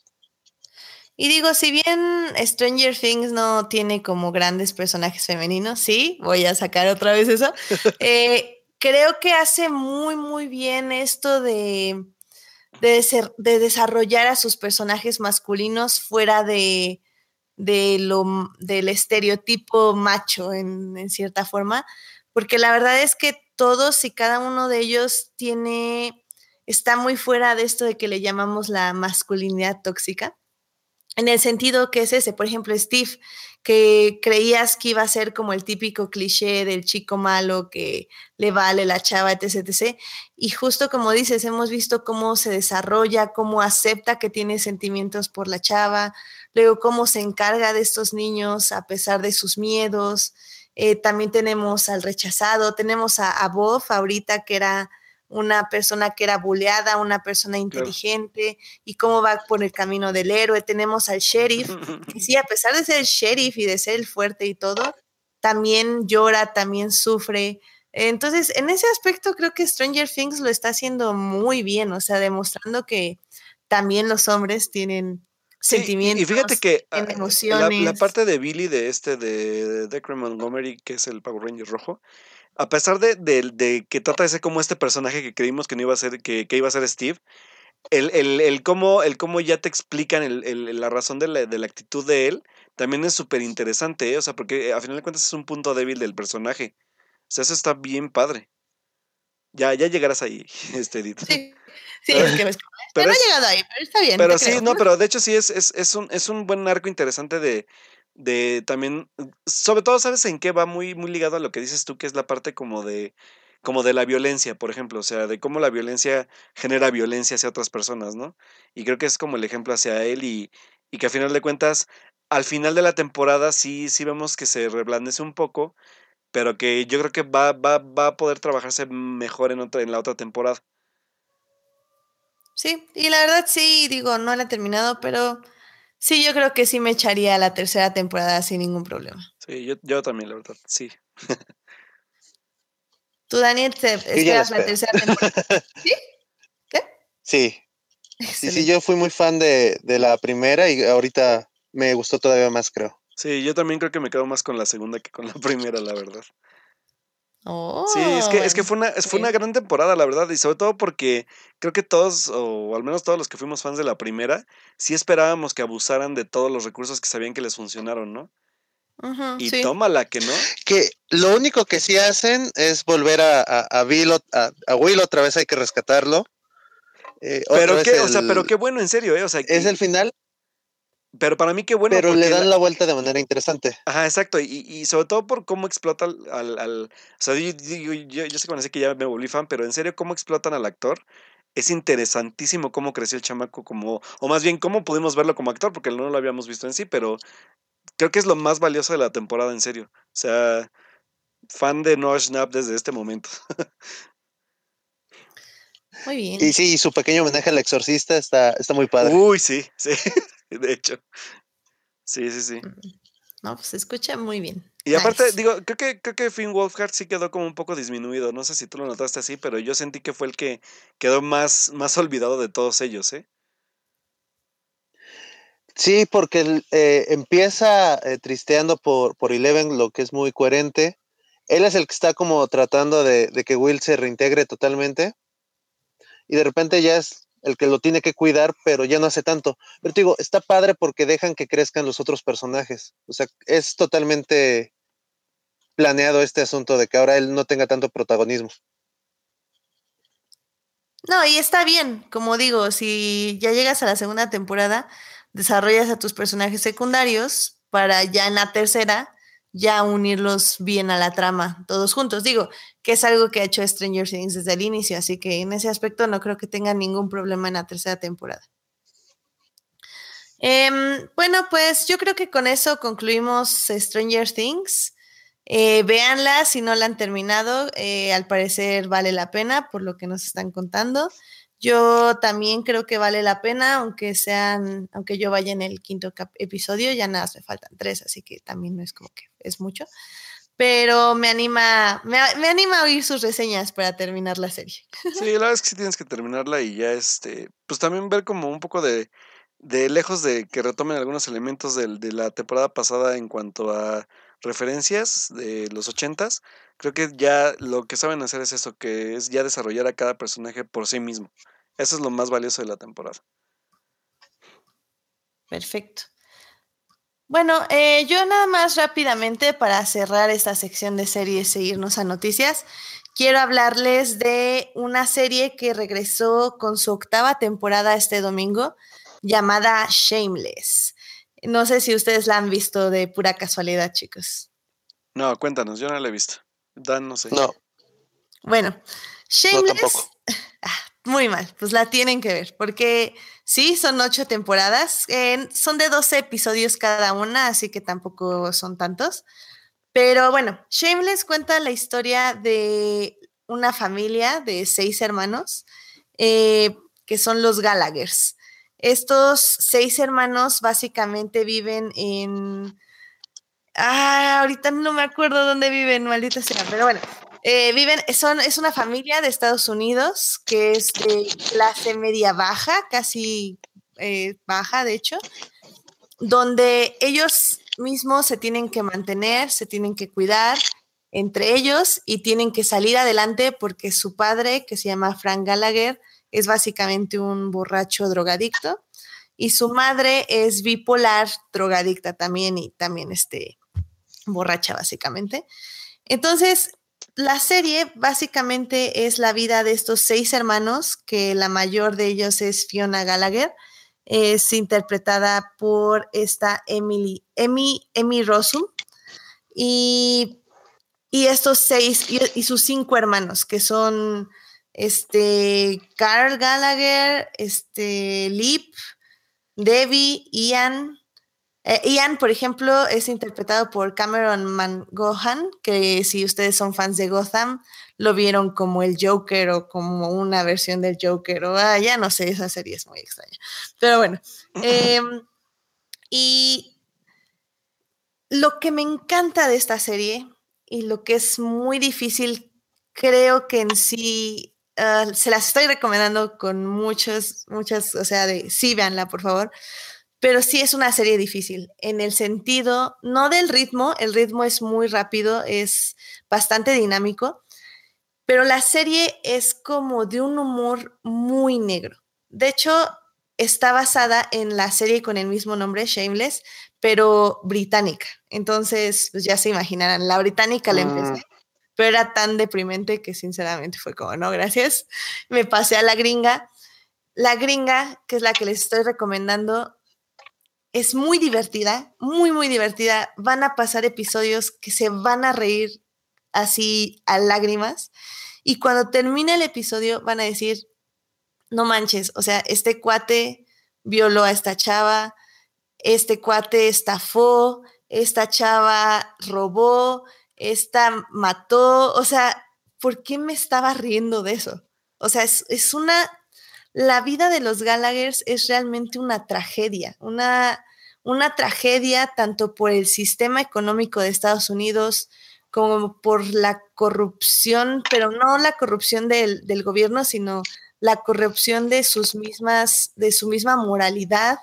A: Y digo, si bien Stranger Things no tiene como grandes personajes femeninos, sí, voy a sacar otra vez eso, [laughs] eh, creo que hace muy, muy bien esto de, de, ser- de desarrollar a sus personajes masculinos fuera de, de lo, del estereotipo macho en, en cierta forma, porque la verdad es que todos y cada uno de ellos tiene, está muy fuera de esto de que le llamamos la masculinidad tóxica en el sentido que es ese, por ejemplo, Steve, que creías que iba a ser como el típico cliché del chico malo que le vale la chava, etc, etc. Y justo como dices, hemos visto cómo se desarrolla, cómo acepta que tiene sentimientos por la chava, luego cómo se encarga de estos niños a pesar de sus miedos. Eh, también tenemos al rechazado, tenemos a, a Bob ahorita que era una persona que era buleada, una persona inteligente y cómo va por el camino del héroe. Tenemos al sheriff, [laughs] que sí, a pesar de ser el sheriff y de ser el fuerte y todo, también llora, también sufre. Entonces, en ese aspecto creo que Stranger Things lo está haciendo muy bien, o sea, demostrando que también los hombres tienen
B: Sí,
A: sentimientos,
B: y fíjate que ah, la, parte de Billy de este de Declan Montgomery, que es el Power Ranger rojo, a pesar de, de- de que trata de ser como este personaje que creímos que no iba a ser, que, que iba a ser Steve, el, el, el cómo, el cómo ya te explican el- el- la razón de la, de la actitud de él, también es súper interesante, ¿eh? o sea, porque a final de cuentas es un punto débil del personaje. O sea, eso está bien padre. Ya, ya llegarás ahí, [laughs] este Edith.
A: Sí, sí, es que me
B: Pero
A: no he llegado ahí, pero está bien.
B: Pero sí,
A: creo.
B: no, pero de hecho sí es, es, es un, es un buen arco interesante de, de también, sobre todo, ¿sabes en qué va muy, muy ligado a lo que dices tú, que es la parte como de, como de la violencia, por ejemplo, o sea, de cómo la violencia genera violencia hacia otras personas, ¿no? Y creo que es como el ejemplo hacia él y, y que a final de cuentas, al final de la temporada sí, sí vemos que se reblandece un poco, pero que yo creo que va, va, va a poder trabajarse mejor en otra, en la otra temporada.
A: Sí, y la verdad sí, digo, no la he terminado, pero sí, yo creo que sí me echaría a la tercera temporada sin ningún problema.
B: Sí, yo, yo también, la verdad, sí.
A: ¿Tú, Daniel, te esperas la tercera temporada? [laughs] ¿Sí? ¿Qué?
C: Sí, sí, sí, yo fui muy fan de, de la primera y ahorita me gustó todavía más, creo.
B: Sí, yo también creo que me quedo más con la segunda que con la [laughs] primera, la verdad.
A: Oh,
B: Sí, es que, es que
A: bueno,
B: fue una, es- fue una gran temporada, la verdad, y sobre todo porque creo que todos, o al menos todos los que fuimos fans de la primera, sí esperábamos que abusaran de todos los recursos que sabían que les funcionaron, ¿no? Y
A: sí.
B: tómala que no.
C: Que lo único que sí hacen es volver a, a, a Bill, ot- a, a Will otra vez hay que rescatarlo. Eh,
B: Pero qué, o sea, pero qué bueno, en serio, ¿eh? O sea,
C: es el final.
B: Pero para mí qué bueno.
C: Pero le dan la, vuelta de manera interesante.
B: Ajá, exacto. Y, sobre todo por cómo explota al. al, o sea, yo, yo, yo, sé que que ya me volví fan, pero en serio, cómo explotan al actor. Es interesantísimo cómo creció el chamaco como. O más bien, cómo pudimos verlo como actor, porque no lo habíamos visto en sí, pero creo que es lo más valioso de la temporada, en serio. O sea, fan de Noah Schnapp desde este momento. [laughs]
A: Muy bien.
C: Y sí, su pequeño homenaje al exorcista está, está muy padre.
B: Uy, sí, [laughs] sí, de hecho. Sí, sí, sí.
A: No, pues se escucha muy bien.
B: Y aparte, digo, creo que, creo que Finn Wolfhard sí quedó como un poco disminuido. No sé si tú lo notaste así, pero yo sentí que fue el que quedó más, más olvidado de todos ellos, ¿eh?
C: Sí, porque eh, empieza eh, tristeando por, por Eleven, lo que es muy coherente. Él es el que está como tratando de, de que Will se reintegre totalmente y de repente ya es el que lo tiene que cuidar, pero ya no hace tanto. Pero te digo, está padre porque dejan que crezcan los otros personajes. O sea, es totalmente planeado este asunto de que ahora él no tenga tanto protagonismo.
A: No, y está bien, como digo, si ya llegas a la segunda temporada, desarrollas a tus personajes secundarios para ya en la tercera ya unirlos bien a la trama, todos juntos. Digo, que es algo que ha hecho Stranger Things desde el inicio, así que en ese aspecto no creo que tenga ningún problema en la tercera temporada. Em, bueno, pues yo creo que con eso concluimos Stranger Things. Eh, véanla si no la han terminado, eh, al parecer vale la pena por lo que nos están contando. Yo también creo que vale la pena, aunque sean, aunque yo vaya en el quinto episodio, ya nada, me faltan tres, así que también no es como que es mucho. Pero me anima, me, anima a oír sus reseñas para terminar la serie.
B: Sí, la verdad es que sí tienes que terminarla y ya este, pues también ver como un poco de, de lejos de que retomen algunos elementos de, de la temporada pasada en cuanto a referencias de los ochentas, creo que ya lo que saben hacer es eso, que es ya desarrollar a cada personaje por sí mismo. Eso es lo más valioso de la temporada.
A: Perfecto. Bueno, eh, yo nada más rápidamente para cerrar esta sección de series e irnos a noticias, quiero hablarles de una serie que regresó con su octava temporada este domingo llamada Shameless. No sé si ustedes la han visto de pura casualidad, chicos.
B: No, cuéntanos, yo no la he visto. Dan, no sé.
C: No.
A: Bueno, Shameless. [laughs] Ah, muy mal, pues la tienen que ver, porque sí, son ocho temporadas, son de 12 episodios cada una, así que tampoco son tantos. Pero bueno, Shameless cuenta la historia de una familia de seis hermanos, eh, que son los Gallaghers. Estos seis hermanos básicamente viven en... Ah, ahorita no me acuerdo dónde viven, maldita sea, pero bueno, eh, viven, son, es una familia de Estados Unidos que es de clase media baja, casi eh, baja, de hecho, donde ellos mismos se tienen que mantener, se tienen que cuidar entre ellos y tienen que salir adelante porque su padre, que se llama Frank Gallagher, es básicamente un borracho drogadicto y su madre es bipolar, drogadicta también y también este borracha básicamente. Entonces, la serie básicamente es la vida de estos seis hermanos, que la mayor de ellos es Fiona Gallagher, es interpretada por esta Emily, Emmy, Emmy Rossum, y, estos seis, y, sus cinco hermanos, que son este Carl Gallagher, este Lip, Debbie, Ian, eh, Ian, por ejemplo, es interpretado por Cameron Mangohan, que si ustedes son fans de Gotham, lo vieron como el Joker o como una versión del Joker, o ah, ya no sé, esa serie es muy extraña. Pero bueno, [laughs] em, y lo que me encanta de esta serie y lo que es muy difícil, creo que en sí ah, se las estoy recomendando con muchos, muchas, o sea, de sí, véanla, por favor pero sí es una serie difícil, en el sentido, no del ritmo, el ritmo es muy rápido, es bastante dinámico, pero la serie es como de un humor muy negro. De hecho, está basada en la serie con el mismo nombre, Shameless, pero británica. Entonces, pues ya se imaginarán, la británica la empecé, mm. Pero era tan deprimente que sinceramente fue como, no, gracias. Me pasé a la gringa. La gringa, que es la que les estoy recomendando, es muy divertida, muy, muy divertida. Van a pasar episodios que se van a reír así a lágrimas. Y cuando termine el episodio van a decir, no manches, o sea, este cuate violó a esta chava, este cuate estafó, esta chava robó, esta mató, o sea, ¿por qué me estaba riendo de eso? O sea, es, es una, la vida de los Gallaghers es realmente una tragedia, una, una tragedia tanto por el sistema económico de Estados Unidos como por la corrupción, pero no la corrupción del, del gobierno, sino la corrupción de sus mismas, de su misma moralidad.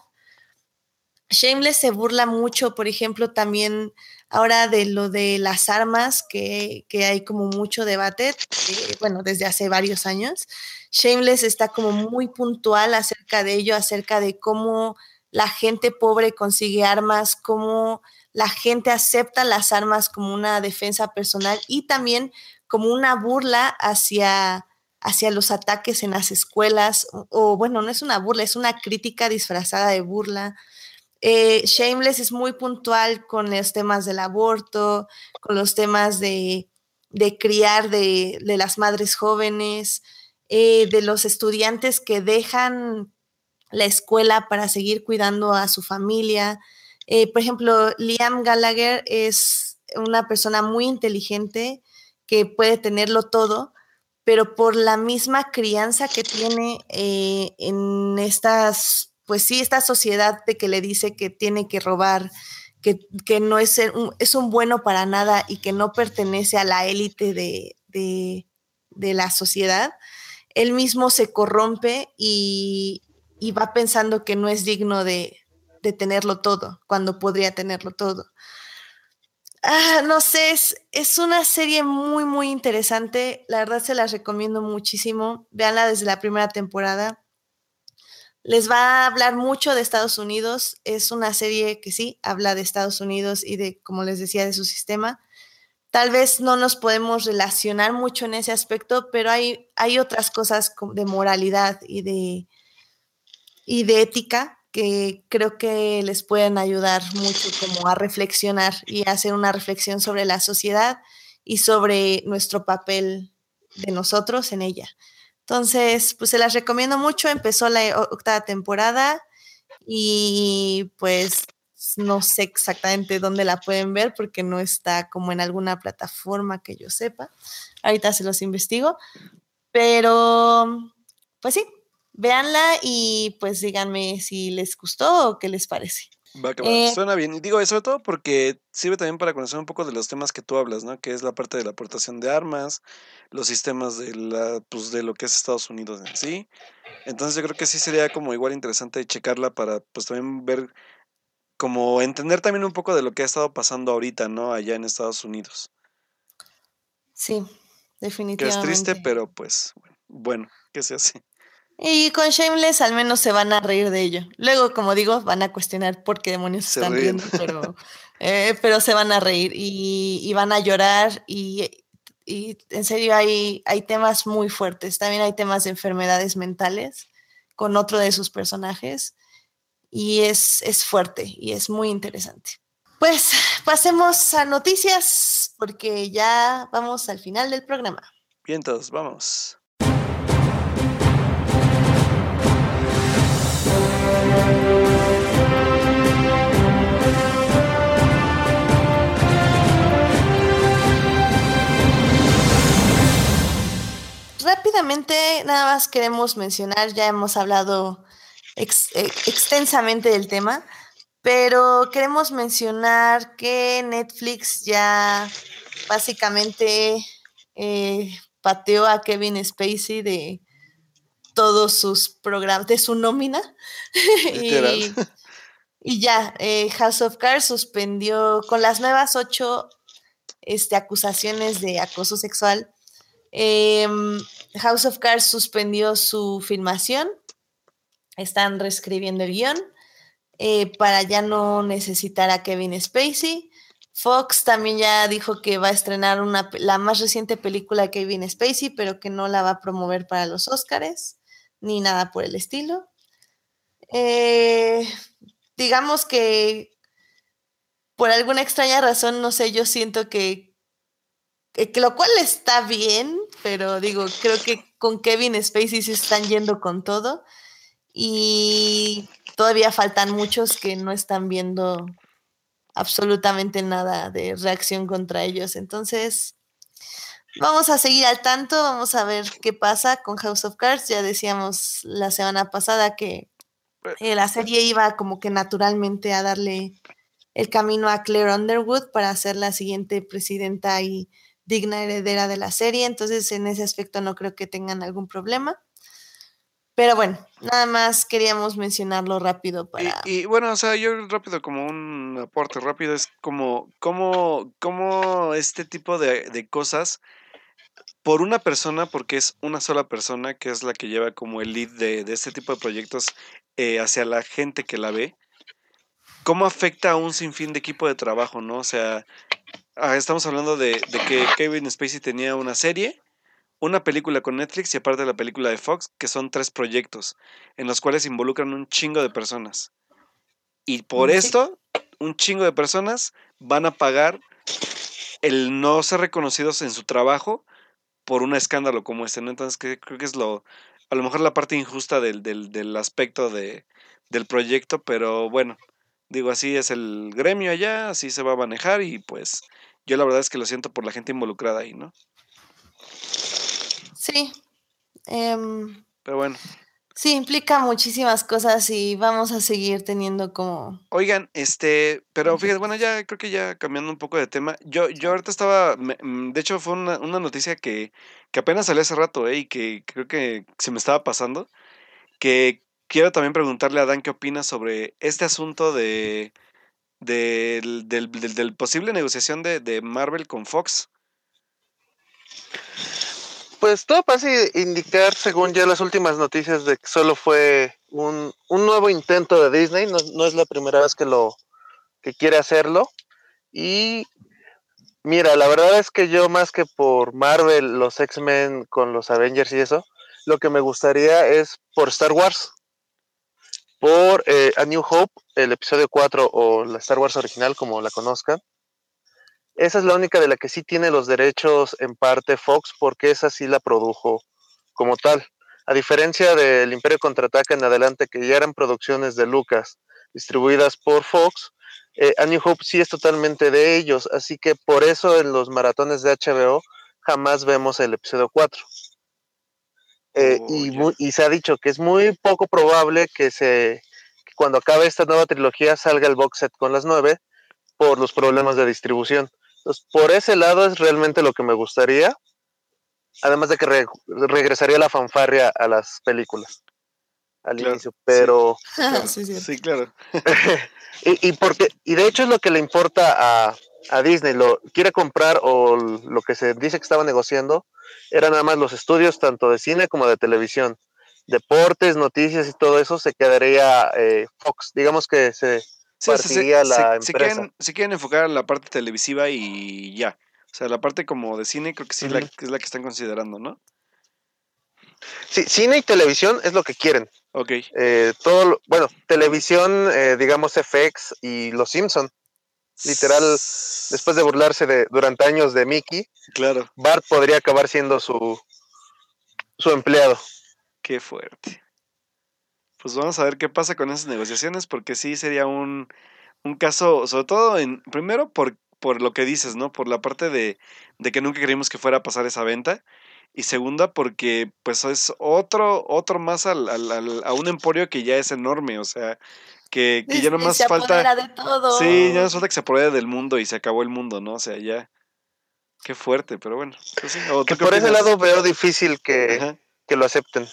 A: Shameless se burla mucho, por ejemplo, también ahora de lo de las armas, que, que hay como mucho debate, eh, bueno, desde hace varios años. Shameless está como muy puntual acerca de ello, acerca de cómo la gente pobre consigue armas, cómo la gente acepta las armas como una defensa personal y también como una burla hacia hacia los ataques en las escuelas, o, bueno, no es una burla, es una crítica disfrazada de burla. Eh, Shameless es muy puntual con los temas del aborto, con los temas de, criar de, las madres jóvenes, eh, de los estudiantes que dejan la escuela para seguir cuidando a su familia. Eh, por ejemplo, Liam Gallagher es una persona muy inteligente que puede tenerlo todo, pero por la misma crianza que tiene en estas, pues sí, esta sociedad de que le dice que tiene que robar, que, no es un, es un bueno para nada y que no pertenece a la élite de, la sociedad, él mismo se corrompe y, va pensando que no es digno de, de tenerlo todo, cuando podría tenerlo todo. Ah, no sé, es, una serie muy, muy interesante. La verdad se las recomiendo muchísimo. Veanla desde la primera temporada. Les va a hablar mucho de Estados Unidos. Es una serie que sí habla de Estados Unidos y de, como les decía, de su sistema. Tal vez no nos podemos relacionar mucho en ese aspecto, pero hay, hay otras cosas de moralidad y de, y de ética que creo que les pueden ayudar mucho como a reflexionar y hacer una reflexión sobre la sociedad y sobre nuestro papel de nosotros en ella. Entonces, pues se las recomiendo mucho. Empezó la octava temporada y pues no sé exactamente dónde la pueden ver porque no está como en alguna plataforma que yo sepa. Ahorita se los investigo. Pero, pues sí, véanla y pues díganme si les gustó o qué les parece.
B: Va, que va. Eh, Suena bien. Y digo, sobre todo porque sirve también para conocer un poco de los temas que tú hablas, ¿no? Que es la parte de la aportación de armas, los sistemas de la, pues, de lo que es Estados Unidos en sí. Entonces yo creo que sí sería como igual interesante checarla para pues también ver, como entender también un poco de lo que ha estado pasando ahorita, ¿no? Allá en Estados Unidos.
A: Sí, definitivamente.
B: Que es triste, pero pues bueno, bueno que se hace.
A: Y con Shameless al menos se van a reír de ello. Luego, como digo, van a cuestionar por qué demonios se están riendo, [laughs] pero, eh, pero se van a reír y, van a llorar y, en serio hay, hay temas muy fuertes. También hay temas de enfermedades mentales con otro de sus personajes y es, es fuerte y es muy interesante. Pues pasemos a noticias porque ya vamos al final del programa.
B: Bien, todos, vamos.
A: Rápidamente, nada más queremos mencionar, ya hemos hablado eh, extensamente del tema, pero queremos mencionar que Netflix ya básicamente eh, pateó a Kevin Spacey de todos sus programas, de su nómina. [laughs] y, ya, eh, House of Cards suspendió con las nuevas ocho este, acusaciones de acoso sexual. Em, House of Cards suspendió su filmación. Están reescribiendo el guion eh, para ya no necesitar a Kevin Spacey. Fox también ya dijo que va a estrenar una, la más reciente película de Kevin Spacey, pero que no la va a promover para los Oscars ni nada por el estilo. Eh, digamos que por alguna extraña razón, no sé, yo siento que, que, lo cual está bien, pero digo, creo que con Kevin Spacey se están yendo con todo y todavía faltan muchos que no están viendo absolutamente nada de reacción contra ellos. Entonces, vamos a seguir al tanto, vamos a ver qué pasa con House of Cards. Ya decíamos la semana pasada que eh, la serie iba como que naturalmente a darle el camino a Claire Underwood para ser la siguiente presidenta y digna heredera de la serie. Entonces, en ese aspecto no creo que tengan algún problema. Pero bueno, nada más queríamos mencionarlo rápido para...
B: Y, bueno, o sea, yo rápido, como un aporte rápido, es como, como, como este tipo de, de cosas, por una persona, porque es una sola persona que es la que lleva como el lead de, de este tipo de proyectos eh, hacia la gente que la ve, ¿cómo afecta a un sinfín de equipo de trabajo, no? O sea, ah, estamos hablando de, de que Kevin Spacey tenía una serie una película con Netflix y aparte de la película de Fox, que son tres proyectos, en los cuales involucran un chingo de personas. Y por esto, un chingo de personas van a pagar el no ser reconocidos en su trabajo por un escándalo como este, ¿no? Entonces creo que es lo, a lo mejor la parte injusta del, del, del aspecto de, del proyecto, pero bueno, digo, así es el gremio allá, así se va a manejar y pues yo la verdad es que lo siento por la gente involucrada ahí, ¿no?
A: Sí. Em,
B: Pero bueno.
A: Sí, implica muchísimas cosas y vamos a seguir teniendo como...
B: Oigan, este, pero fíjate, bueno, ya creo que ya cambiando un poco de tema, yo, yo ahorita estaba, mm, de hecho fue una, una noticia que, que apenas salió hace rato, eh, y que creo que se me estaba pasando, que quiero también preguntarle a Dan qué opina sobre este asunto de, del, posible negociación de, de Marvel con Fox.
C: Pues todo parece indicar, según ya las últimas noticias, de que solo fue un, nuevo intento de Disney, no, es la primera vez que lo que quiere hacerlo. Y mira, la verdad es que yo más que por Marvel, los X-Men con los Avengers y eso, lo que me gustaría es por Star Wars, por eh, A New Hope, el episodio 4 o la Star Wars original, como la conozcan esa es la única de la que sí tiene los derechos en parte Fox, porque esa sí la produjo como tal. A diferencia del Imperio Contraataca en adelante, que ya eran producciones de Lucas distribuidas por Fox, eh, A New Hope sí es totalmente de ellos, así que por eso en los maratones de HBO jamás vemos el episodio 4. Eh, y, se ha dicho que es muy poco probable que se que cuando acabe esta nueva trilogía salga el box set con las nueve por los problemas de distribución. Entonces, por ese lado es realmente lo que me gustaría. Además de que regresaría la fanfarria a las películas al inicio, pero... [laughs]
B: Sí, claro. [laughs]
C: y, porque, y de hecho es lo que le importa a, a, Disney, lo quiere comprar o lo que se dice que estaba negociando, eran nada más los estudios tanto de cine como de televisión. Deportes, noticias y todo eso se quedaría eh, Fox. Digamos que se
B: Sí, la empresa. Se quieren, enfocar en la parte televisiva y ya. O sea, la parte como de cine creo que sí es la que están considerando, ¿no?
C: Sí, cine y televisión es lo que quieren.
B: Ok.
C: Eh, todo, bueno, televisión, eh, digamos FX y Los Simpson. Literal, después de burlarse de, durante años de Mickey,
B: claro.
C: Bart podría acabar siendo su, su empleado.
B: Qué fuerte pues vamos a ver qué pasa con esas negociaciones, porque sí sería un, un caso, sobre todo en, primero por, por lo que dices, ¿no? Por la parte de, de que nunca queríamos que fuera a pasar esa venta. Y segunda, porque pues es otro, otro más al, al, a un emporio que ya es enorme, o sea, que, que ya no más falta.
A: De todo.
B: Sí, ya no falta que se apodere del mundo y se acabó el mundo, ¿no? O sea, ya. Qué fuerte, pero bueno. Pues
C: que por ese lado veo difícil que, que lo acepten.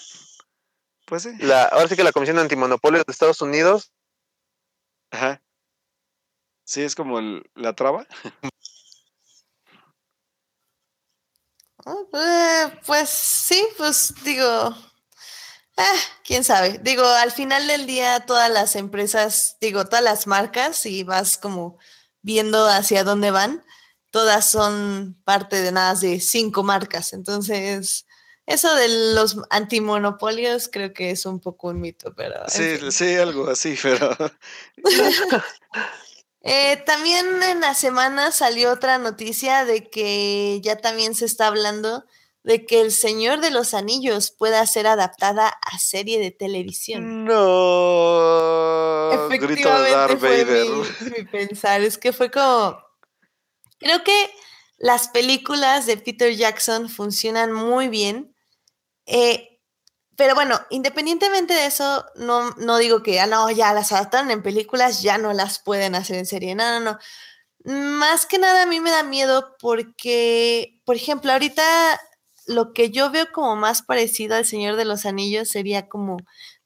B: Pues sí.
C: La, ahora sí que la Comisión Antimonopolio de Estados Unidos.
B: Ajá. Sí, es como la traba.
A: Ah, pues sí, pues digo, quién sabe. Digo, al final del día todas las empresas, digo, todas las marcas, y vas como viendo hacia dónde van, todas son parte de nada de cinco marcas. Entonces, Eso de los antimonopolios creo que es un poco un mito, pero...
B: Sí, sí, algo así, [laughs] pero... [laughs]
A: Eh, también en la semana salió otra noticia de que ya también se está hablando de que El Señor de los Anillos pueda ser adaptada a serie de televisión.
B: No.
A: Efectivamente fue mi, mi pensar. Es que fue como. Creo que las películas de Peter Jackson funcionan muy bien. Eh, pero bueno, independientemente de eso, no, no digo que, ah, no, ya las adaptaron en películas, ya no las pueden hacer en serie. No, no, no. Más que nada a mí me da miedo porque, por ejemplo, ahorita lo que yo veo como más parecido al Señor de los Anillos sería como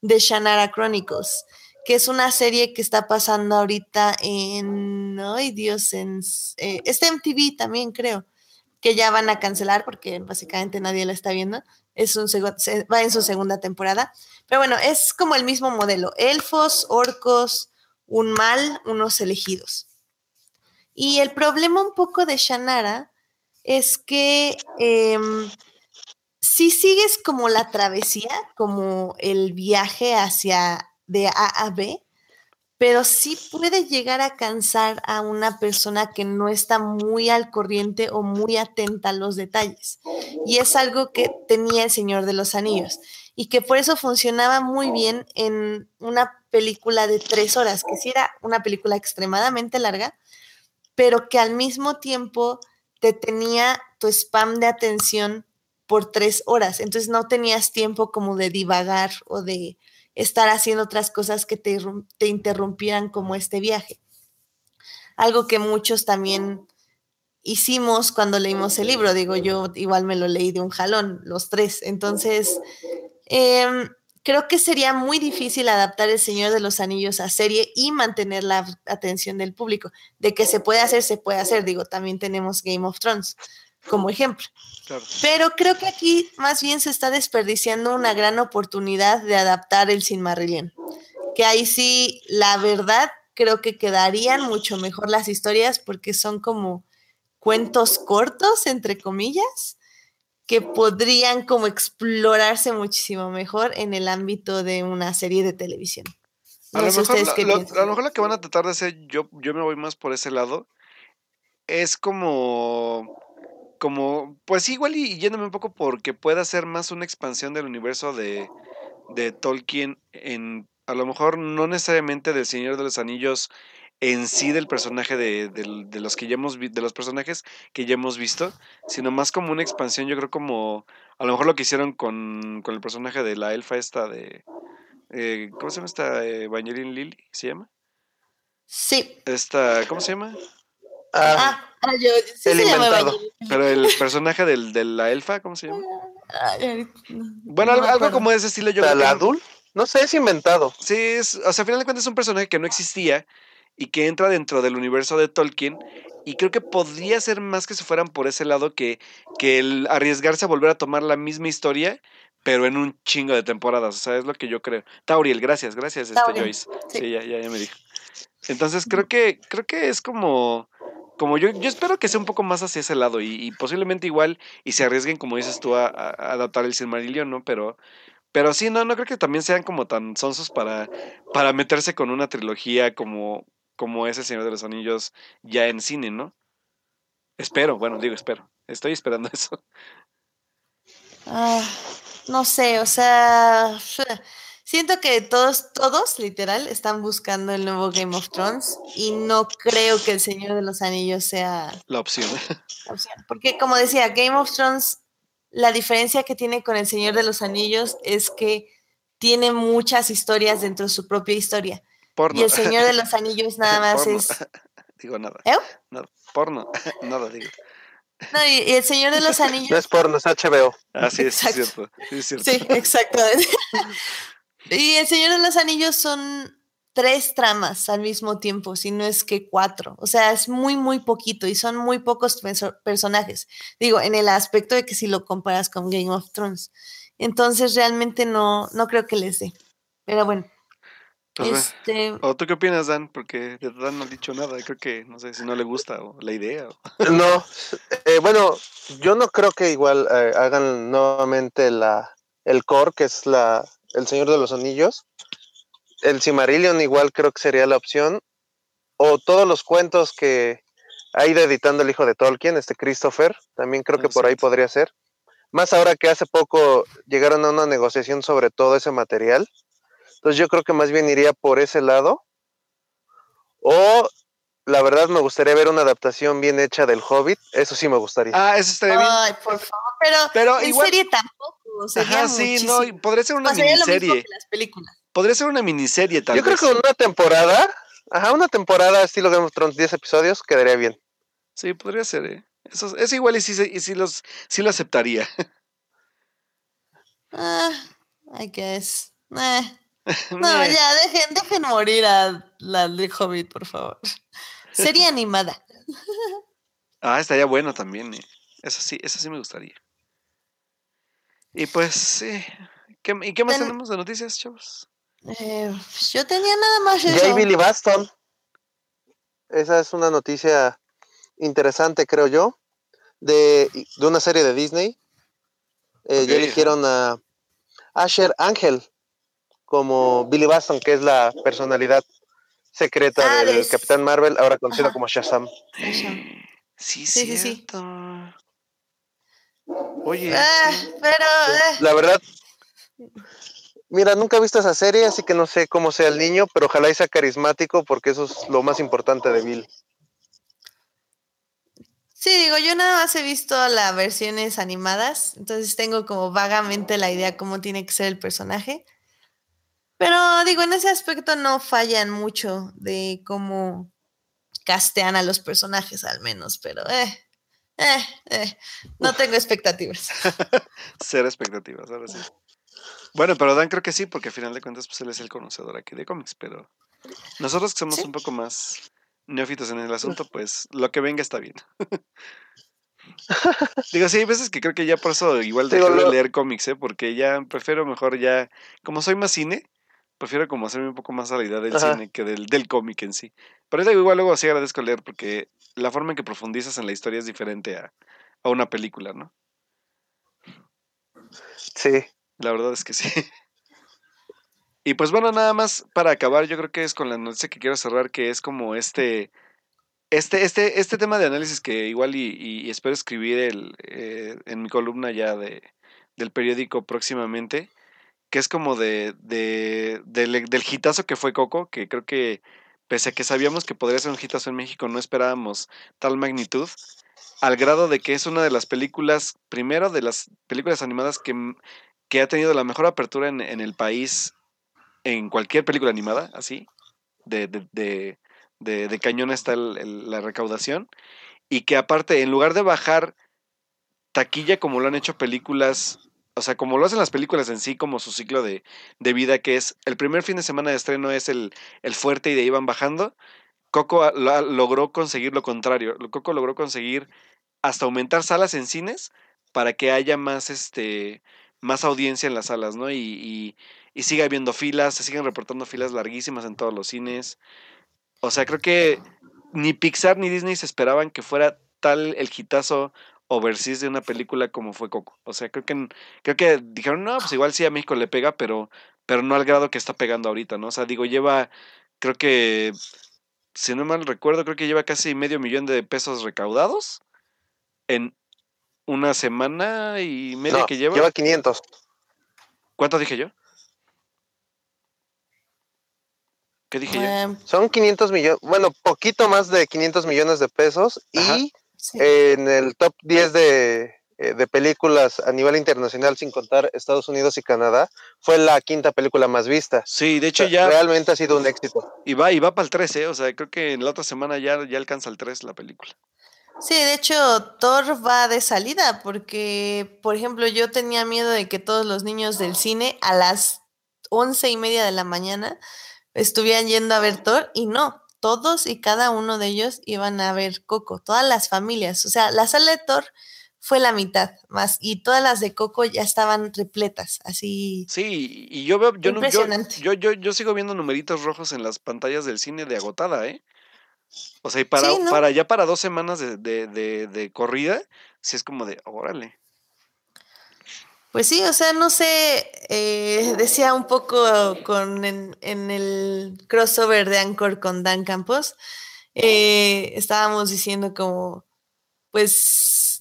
A: The Shannara Chronicles, que es una serie que está pasando ahorita en, ay Dios, en eh, este MTV también creo, que ya van a cancelar porque básicamente nadie la está viendo. Es un va en su segunda temporada. Pero bueno, es como el mismo modelo. Elfos, orcos, un mal, unos elegidos. Y el problema un poco de Shannara es que em, si sigues como la travesía, como el viaje hacia de A a B, pero sí puede llegar a cansar a una persona que no está muy al corriente o muy atenta a los detalles. Y es algo que tenía el Señor de los Anillos y que por eso funcionaba muy bien en una película de tres horas, que sí era una película extremadamente larga, pero que al mismo tiempo te tenía tu spam de atención por tres horas, entonces no tenías tiempo como de divagar o de estar haciendo otras cosas que te, te interrumpieran como este viaje. Algo que muchos también hicimos cuando leímos el libro, digo, yo igual me lo leí de un jalón, los tres, entonces em, creo que sería muy difícil adaptar El Señor de los Anillos a serie y mantener la atención del público. De que se puede hacer, se puede hacer. Digo, también tenemos Game of Thrones como ejemplo. Pero creo que aquí más bien se está desperdiciando una gran oportunidad de adaptar el Silmarillion. Que ahí sí, la verdad, creo que quedarían mucho mejor las historias porque son como cuentos cortos, entre comillas, que podrían como explorarse muchísimo mejor en el ámbito de una serie de televisión.
B: a, lo mejor a lo mejor lo que van a tratar de hacer, yo, yo me voy más por ese lado, es como como, pues igual y yéndome un poco porque pueda ser más una expansión del universo de, de Tolkien en, a lo mejor no necesariamente del Señor de los Anillos en sí del personaje de, de, los que ya hemos de los personajes que ya hemos visto, sino más como una expansión, yo creo como a lo mejor lo que hicieron con, con el personaje de la elfa esta de eh, ¿cómo se llama esta? Eh, Lily, ¿se llama?
A: Sí.
B: Esta, ¿cómo se llama?
A: Ah, ah yo, sí
C: el inventado.
B: Pero el personaje del, de la elfa, ¿cómo se llama? bueno, algo, como de ese estilo yo
C: ¿El adul? No sé, es inventado.
B: Sí, es, o sea, al final de cuentas es un personaje que no existía y que entra dentro del universo de Tolkien. Y creo que podría ser más que se fueran por ese lado que, que el arriesgarse a volver a tomar la misma historia, pero en un chingo de temporadas. O sea, es lo que yo creo. Tauriel, gracias, gracias, este Joyce. Sí, ya, ya, ya me dijo. Entonces creo que, creo que es como como yo, yo espero que sea un poco más hacia ese lado y, posiblemente igual y se arriesguen, como dices tú, a, adaptar el Silmarillion, ¿no? Pero, pero sí, no, no creo que también sean como tan sonsos para, para meterse con una trilogía como, como ese Señor de los Anillos ya en cine, ¿no? Espero, bueno, digo espero. Estoy esperando [laughs] eso.
A: Ah, no sé, o sea, [laughs] Siento que todos, todos, literal, están buscando el nuevo Game of Thrones y no creo que el Señor de los Anillos sea [laughs]
B: la opción.
A: Porque como decía, Game of Thrones, la diferencia que tiene con el Señor de los Anillos es que tiene muchas historias dentro de su propia historia. Y el Señor de los Anillos [laughs] nada más es... [laughs]
B: Digo nada.
A: ¿Eh?
B: Nada. Porno. [laughs] nada, digo.
A: No, y, el Señor de los Anillos.
C: No es porno, es HBO.
B: Ah, sí, es cierto. Sí, es cierto.
A: sí exactamente. Y El Señor de los Anillos son tres tramas al mismo tiempo, si no es que cuatro. O sea, es muy, muy poquito y son muy pocos personajes. Digo, en el aspecto de que si lo comparas con Game of Thrones. Entonces, realmente no, no creo que les dé. Pero bueno.
B: Pues.
A: Este,
B: ¿O tú qué opinas, Dan? Porque de Dan no ha dicho nada. Creo que, no sé si no le gusta o la idea. o- [laughs]
C: No, eh, bueno, yo no creo que igual eh, hagan nuevamente la, el core, que es la, el Señor de los Anillos. El Cimarillion igual creo que sería la opción. O todos los cuentos que ha ido editando el hijo de Tolkien, este Christopher, también creo que por ahí podría ser. Más ahora que hace poco llegaron a una negociación sobre todo ese material. Entonces yo creo que más bien iría por ese lado. O la verdad me gustaría ver una adaptación bien hecha del Hobbit. Eso sí me gustaría.
B: Ah, eso estaría bien.
A: ay, por favor, pero,
B: Pero
A: en
B: igual-
A: serie tampoco. Sería
B: Ajá, sí, no, podría ser una
A: Pasaría lo mismo
B: miniserie.
A: que las películas.
B: Podría ser una miniserie, tal
C: yo creo que una temporada, ajá, una temporada estilo Game of Thrones, 10 episodios, quedaría bien.
B: Sí, podría ser, ¿eh? Eso, eso igual y sí, y sí, los, sí lo aceptaría. [laughs]
A: Ah, I guess. Eh. [laughs] No, ya, dejen, dejen morir a la de Hobbit, por favor. Sería [laughs] animada.
B: Ah, estaría bueno también, ¿eh? Eso sí, eso sí me gustaría. Y pues, sí. ¿Qué- ¿Y qué más
A: Ten-
B: tenemos de noticias, chavos?
A: Eh, yo tenía nada más eso.
C: Billy Baston. Esa es una noticia interesante, creo yo, de, de una serie de Disney. Eh, ya eligieron a Asher Ángel como Billy Baston, que es la personalidad secreta
A: Ah,
C: del
A: de-
C: Capitán Marvel, ahora conocido
A: Ajá.
C: como Shazam.
B: Sí,
A: Sí, sí, sí.
B: cierto. Oye,
A: Ah,
B: sí.
A: pero eh,
C: La verdad, mira, nunca he visto esa serie, así que no sé cómo sea el niño, pero ojalá y sea carismático, porque eso es lo más importante de Bill.
A: sí, digo, yo nada más he visto las versiones animadas, entonces tengo como vagamente la idea cómo tiene que ser el personaje. Pero digo, en ese aspecto no fallan mucho de cómo castean a los personajes al menos, pero eh, eh, eh, no tengo expectativas. [laughs]
B: Cero expectativas, ahora sí. Bueno, pero Dan creo que sí, porque al final de cuentas, pues él es el conocedor aquí de cómics, pero nosotros que somos
A: Sí.
B: un poco más neófitos en el asunto, pues lo que venga está bien. [laughs] Digo, sí, hay veces que creo que ya por eso igual
C: Digo,
B: dejé de leer cómics, ¿eh? Porque ya prefiero mejor ya, como soy más cine, prefiero como hacerme un poco más a la idea del
C: Ajá.
B: cine que del, del cómic en sí. Pero digo, igual luego sí agradezco leer porque la forma en que profundizas en la historia es diferente a, a una película, ¿no?
C: Sí.
B: La verdad es que sí. [laughs] Y pues bueno, nada más para acabar, yo creo que es con la noticia que quiero cerrar, que es como este, este, este, este tema de análisis que igual y, y- y espero escribir el, eh, en mi columna ya de, del periódico próximamente, que es como de, de, del, del hitazo que fue Coco, que creo que pese a que sabíamos que podría ser un hitazo en México, no esperábamos tal magnitud, al grado de que es una de las películas, primero de las películas animadas que, que ha tenido la mejor apertura en, en el país en cualquier película animada, así, de, de, de, de- cañón está el- la recaudación, y que aparte, en lugar de bajar taquilla como lo han hecho películas, o sea, como lo hacen las películas en sí, como su ciclo de, de vida, que es el primer fin de semana de estreno es el, el fuerte y de ahí van bajando, Coco logró conseguir lo contrario, Coco logró conseguir hasta aumentar salas en cines para que haya más este más audiencia en las salas, ¿no? Y, y, y siga habiendo filas, se siguen reportando filas larguísimas en todos los cines. O sea, creo que ni Pixar ni Disney se esperaban que fuera tal el hitazo overseas de una película como fue Coco. O sea, creo que creo que dijeron, no, pues igual sí a México le pega, pero, pero no al grado que está pegando ahorita, ¿no? O sea, digo, lleva, creo que, si no mal recuerdo, creo que lleva casi medio millón de pesos recaudados en una semana y media
C: No,
B: que lleva.
C: lleva 500.
B: ¿Cuánto dije yo? ¿Qué dije yo?
A: Eh,
C: Son 500 millones, bueno, poquito más de 500 millones de pesos.
B: Ajá.
C: Y
A: sí.
C: en el top 10 de, eh, de películas a nivel internacional, sin contar Estados Unidos y Canadá, fue la quinta película más vista.
B: Sí, de
C: O
B: hecho
C: sea,
B: ya
C: Realmente ha sido un éxito.
B: y va, y va para el 3, ¿eh? O sea, creo que en la otra semana ya, ya alcanza el 3 la película.
A: Sí, de hecho, Thor va de salida porque, por ejemplo, yo tenía miedo de que todos los niños del cine a las once y media de la mañana estuvieran yendo a ver Thor y no, todos y cada uno de ellos iban a ver Coco, todas las familias. O sea, la sala de Thor fue la mitad más y todas las de Coco ya estaban repletas, así.
B: Sí, y yo veo, yo, no- yo,
A: Impresionante.
B: yo, yo, yo sigo viendo numeritos rojos en las pantallas del cine de agotada, ¿eh? O sea, y para,
A: Sí, ¿no?
B: para ya para dos semanas de, de, de, de corrida, sí es como de, órale.
A: Pues sí, o sea, no sé, eh, decía un poco con en, el crossover de Anchor con Dan Campos, eh, estábamos diciendo como, pues,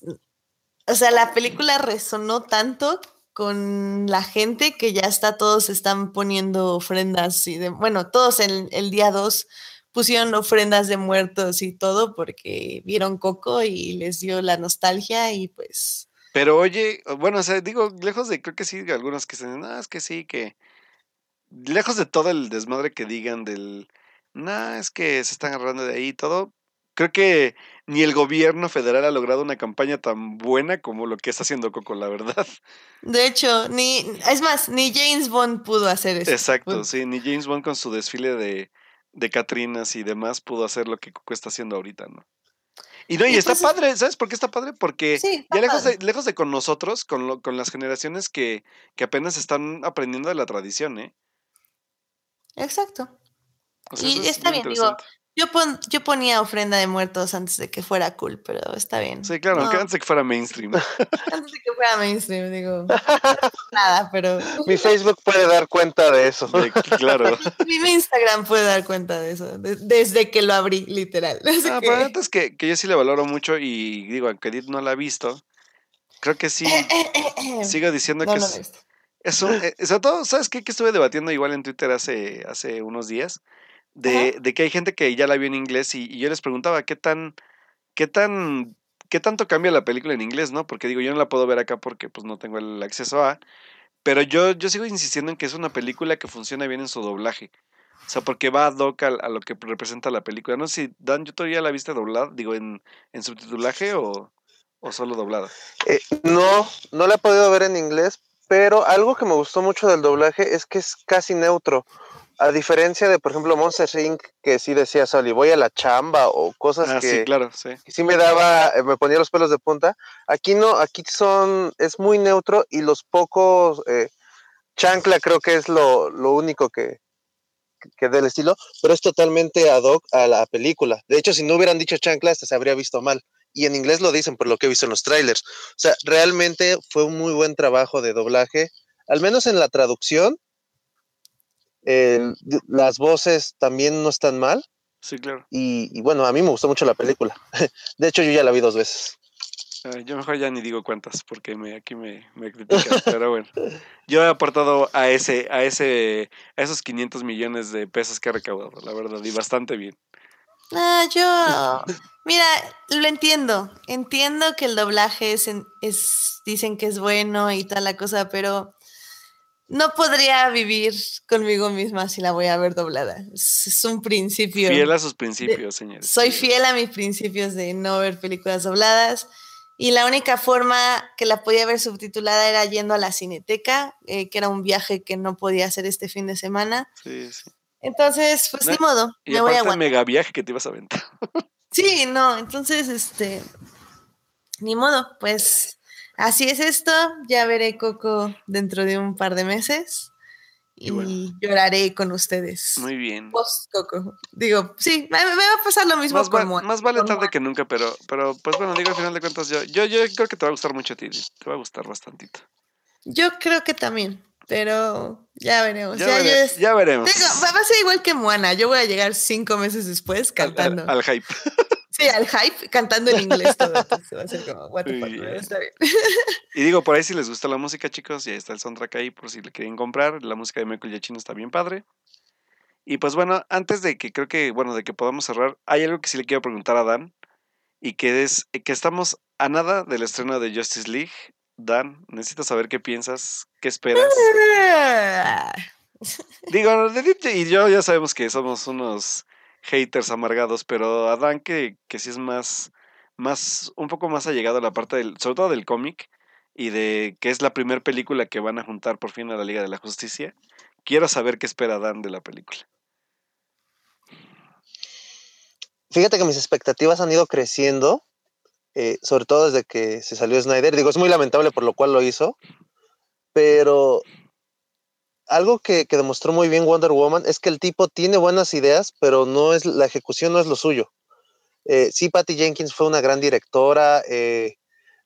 A: o sea, la película resonó tanto con la gente que ya está, todos están poniendo ofrendas y de, bueno, todos en el día 2 pusieron ofrendas de muertos y todo porque vieron Coco y les dio la nostalgia y pues...
B: Pero oye, bueno, o sea, digo, lejos de, creo que sí, algunos que dicen, no, es que sí, que. Lejos de todo el desmadre que digan del. No, es que se están agarrando de ahí y todo. Creo que ni el gobierno federal ha logrado una campaña tan buena como lo que está haciendo Coco, la verdad.
A: De hecho, ni, es más, ni James Bond pudo hacer eso.
B: Exacto, sí, ni James Bond con su desfile de, de Catrinas y demás pudo hacer lo que Coco está haciendo ahorita, ¿no? Y no, y,
A: Y
B: está
A: pues es-
B: padre, ¿sabes por qué está padre? Porque
A: Sí,
B: ya lejos de, lejos de con nosotros, con, lo- con las generaciones que, que apenas están aprendiendo de la tradición, ¿eh?
A: Exacto.
B: O sea,
A: Y
B: es
A: está bien, digo. Yo, pon- yo ponía ofrenda de muertos antes de que fuera cool, pero está bien.
B: Sí, claro, aunque
A: No,
B: antes de que fuera mainstream. [laughs]
A: antes de que fuera mainstream, digo. [laughs] nada, pero
C: Mi Facebook puede dar cuenta de eso.
B: De- claro.
A: mi, [laughs] mi Instagram puede dar cuenta de eso, de- desde que lo abrí, literal. Así
B: Ah,
A: que-
B: pero la neta es que, que yo sí le valoro mucho y digo, aunque Edith no la ha visto, creo que sí, sigo diciendo
A: no,
B: que
A: no
B: es,
A: lo he visto.
B: es un- eh, sobre todo, ¿sabes qué? Que estuve debatiendo igual en Twitter hace, hace unos días, de, de que hay gente que ya la vio en inglés y, y yo les preguntaba qué tan, qué tan, qué tanto cambia la película en inglés, ¿no? Porque digo, yo no la puedo ver acá porque pues no tengo el acceso a, pero yo, yo sigo insistiendo en que es una película que funciona bien en su doblaje. O sea, porque va ad hoc a, a lo que representa la película. No sé si, Dan, ¿yo todavía la viste doblada? Digo, en, en subtitulaje o, o solo doblada.
C: Eh, no, no la he podido ver en inglés, pero algo que me gustó mucho del doblaje es que es casi neutro. A diferencia de, por ejemplo, Monster Inc., que sí decía Soli, voy a la chamba o cosas
B: Ah,
C: que,
B: sí, claro, sí.
C: que sí me daba, eh, me ponía los pelos de punta. Aquí no, aquí son, es muy neutro y los pocos, eh, chancla creo que es lo, lo único que, que del estilo, pero es totalmente ad hoc a la película. De hecho, si no hubieran dicho chancla, hasta se habría visto mal. Y en inglés lo dicen por lo que he visto en los trailers. O sea, realmente fue un muy buen trabajo de doblaje, al menos en la traducción. Las voces también no están mal.
B: Sí, claro.
C: Y, y bueno, a mí me gustó mucho la película. [laughs] De hecho, yo ya la vi dos veces.
B: Yo mejor ya ni digo cuántas porque me, aquí me, me critican, pero bueno. Yo he aportado a ese, a ese, a esos 500 millones de pesos que he recaudado, la verdad, y bastante bien.
A: Ah, yo. [laughs] Mira, lo entiendo. Entiendo que el doblaje es, en- es. Dicen que es bueno y tal la cosa, pero. No podría vivir conmigo misma si la voy a ver doblada. Es, es un principio.
B: Fiel a sus principios, señores.
A: Soy fiel a mis principios de no ver películas dobladas. Y la única forma que la podía ver subtitulada era yendo a la cineteca, eh, que era un viaje que no podía hacer este fin de semana.
B: Sí, sí.
A: Entonces, pues
B: No,
A: ni modo,
B: Y
A: me voy a
B: el mega viaje que te ibas a aventar.
A: Sí, no, entonces, este, ni modo, pues así es esto. Ya veré Coco dentro de un par de meses y,
B: Y bueno.
A: lloraré con ustedes.
B: Muy bien.
A: Post Coco. Digo, sí, me, me va a pasar lo mismo
B: Más, va-
A: con Moana.
B: más vale tarde
A: Moana.
B: que nunca, pero, pero pues bueno, digo al final de cuentas, yo, yo, yo creo que te va a gustar mucho a ti, te va a gustar bastantito.
A: Yo creo que también, pero ya veremos.
B: Ya,
A: Ya,
B: vere-
A: es-
B: ya veremos.
A: Tengo- va va a ser igual que Moana. Yo voy a llegar cinco meses después
B: Al- al-
A: cantando.
B: al hype.
A: Sí, al hype, cantando en inglés todo. [laughs] Entonces va a ser como, what the fuck, está bien.
B: Y digo, por ahí si les gusta la música, chicos, ya está el soundtrack ahí por si le quieren comprar. La música de Michael Giacchino está bien padre. Y pues bueno, antes de que creo que, bueno, de que podamos cerrar, hay algo que sí le quiero preguntar a Dan. Y que es que estamos a nada del estreno de Justice League. Dan, necesito saber qué piensas, qué esperas. [laughs] Digo, y yo ya sabemos que somos unos haters amargados, pero a Dan que, que sí es más, más, un poco más allegado a la parte del, sobre todo del cómic, y de que es la primera película que van a juntar por fin a la Liga de la Justicia, quiero saber qué espera Dan de la película.
C: Fíjate que mis expectativas han ido creciendo eh, sobre todo desde que se salió Snyder. Digo, es muy lamentable por lo cual lo hizo, pero algo que, demostró muy bien Wonder Woman es que el tipo tiene buenas ideas, pero no es la ejecución no es lo suyo. Eh, sí, Patty Jenkins fue una gran directora, eh,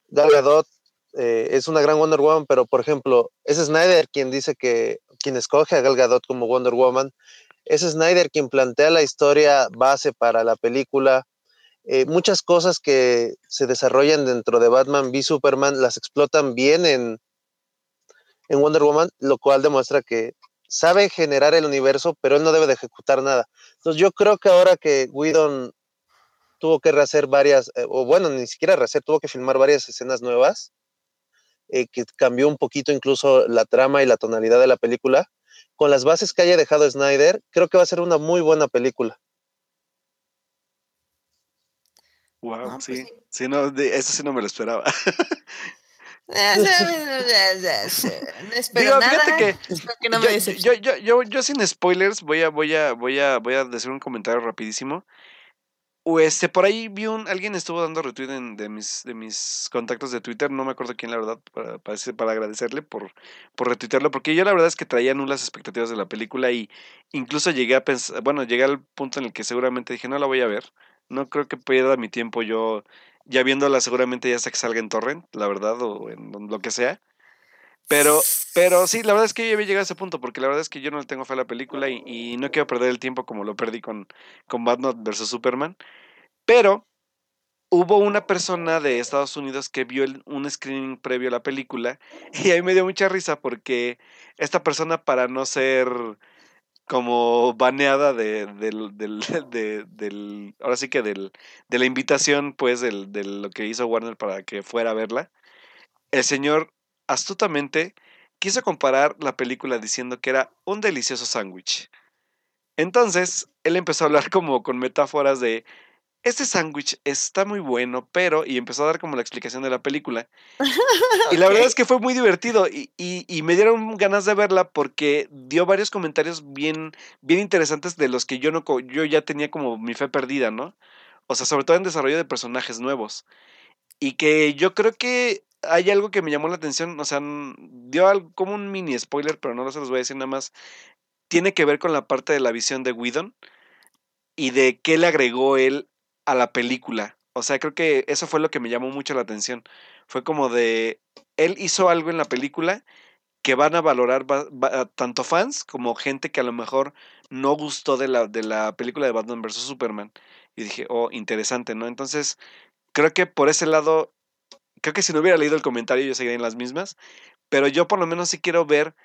C: Gal Gadot eh, es una gran Wonder Woman, pero por ejemplo, es Snyder quien dice que, quien escoge a Gal Gadot como Wonder Woman, es Snyder quien plantea la historia base para la película. Eh, muchas cosas que se desarrollan dentro de Batman v Superman las explotan bien en, en Wonder Woman, lo cual demuestra que sabe generar el universo, pero él no debe de ejecutar nada. Entonces yo creo que ahora que Whedon tuvo que rehacer varias, eh, o bueno, ni siquiera rehacer, tuvo que filmar varias escenas nuevas, eh, que cambió un poquito incluso la trama y la tonalidad de la película. Con las bases que haya dejado Snyder, creo que va a ser una muy buena película.
B: Wow, pues sí. sí. no, eso sí no me lo esperaba. [laughs]
A: no [laughs] espero nada. Que, que no me
B: yo, yo, yo, yo, sin spoilers voy a, voy a, voy a, voy a decir un comentario rapidísimo. O este, por ahí vi un, alguien estuvo dando retweet de mis, de mis contactos de Twitter, no me acuerdo quién la verdad, para, para, agradecerle por, por retuitearlo, porque yo la verdad es que traía nulas expectativas de la película y incluso llegué a pensar, bueno, llegué al punto en el que seguramente dije, no la voy a ver, no creo que pierda mi tiempo yo ya viéndola seguramente ya hasta que salga en torrent, la verdad, o en lo que sea. Pero, pero sí, la verdad es que yo había llegado a ese punto, porque la verdad es que yo no le tengo fe a la película y, no quiero perder el tiempo como lo perdí con, con Batman vs. Superman. Pero hubo una persona de Estados Unidos que vio un screening previo a la película [laughs] y ahí me dio mucha risa porque esta persona para no ser como baneada de, del, del, [laughs] de, del, ahora sí que del, de la invitación, pues, del, de lo que hizo Warner para que fuera a verla, el señor astutamente quiso comparar la película diciendo que era un delicioso sándwich. Entonces, él empezó a hablar como con metáforas de, este sándwich está muy bueno, pero, y empezó a dar como la explicación de la película. [laughs] Y la verdad es que fue muy divertido y, y, me dieron ganas de verla porque dio varios comentarios bien, bien interesantes de los que yo, no, yo ya tenía como mi fe perdida, ¿no? O sea, sobre todo en desarrollo de personajes nuevos. Y que yo creo que hay algo que me llamó la atención, o sea, dio algo, como un mini spoiler, pero no se los voy a decir nada más. Tiene que ver con la parte de la visión de Whedon y de qué le agregó él a la película. O sea, creo que eso fue lo que me llamó mucho la atención. Fue como de, él hizo algo en la película que van a valorar tanto fans como gente que a lo mejor no gustó de la, de la película de Batman vs. Superman. Y dije, oh, interesante, ¿no? Entonces, creo que por ese lado, creo que si no hubiera leído el comentario yo seguiría en las mismas, pero yo por lo menos sí quiero ver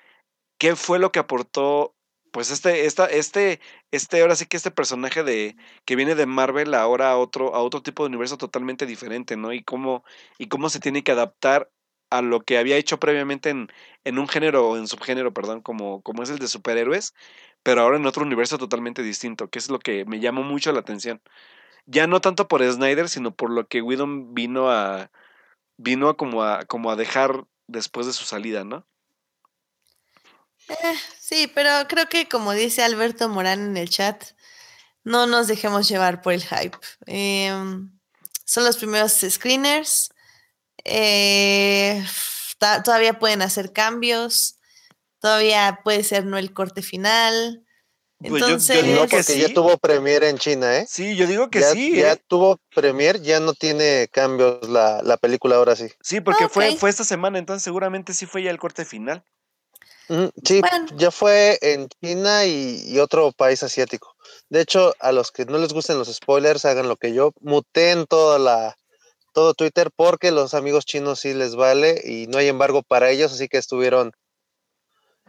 B: qué fue lo que aportó pues este, esta, este, este, ahora sí que este personaje de, que viene de Marvel ahora a otro, a otro tipo de universo totalmente diferente, ¿no? Y cómo, y cómo se tiene que adaptar a lo que había hecho previamente en, en un género o en subgénero, perdón, como, como es el de superhéroes, pero ahora en otro universo totalmente distinto, que es lo que me llamó mucho la atención. Ya no tanto por Snyder, sino por lo que Whedon vino a, vino a como a, como a dejar después de su salida, ¿no?
A: Eh, sí, pero creo que como dice Alberto Morán en el chat, no nos dejemos llevar por el hype. Em, son los primeros screeners. Eh, todavía pueden hacer cambios. Todavía puede ser no el corte final.
C: Pues Entonces, yo, digo que ya tuvo premier en China, ¿eh?
B: Sí, yo digo que sí.
C: Ya ¿eh? tuvo premier, ya no tiene cambios la, la película ahora sí.
B: Sí, porque fue, fue esta semana, entonces seguramente sí fue ya el corte final.
C: Sí, ya fue en China y, otro país asiático. De hecho, a los que no les gusten los spoilers, hagan lo que yo, muteen toda la, todo Twitter porque los amigos chinos sí les vale y no hay embargo para ellos, así que estuvieron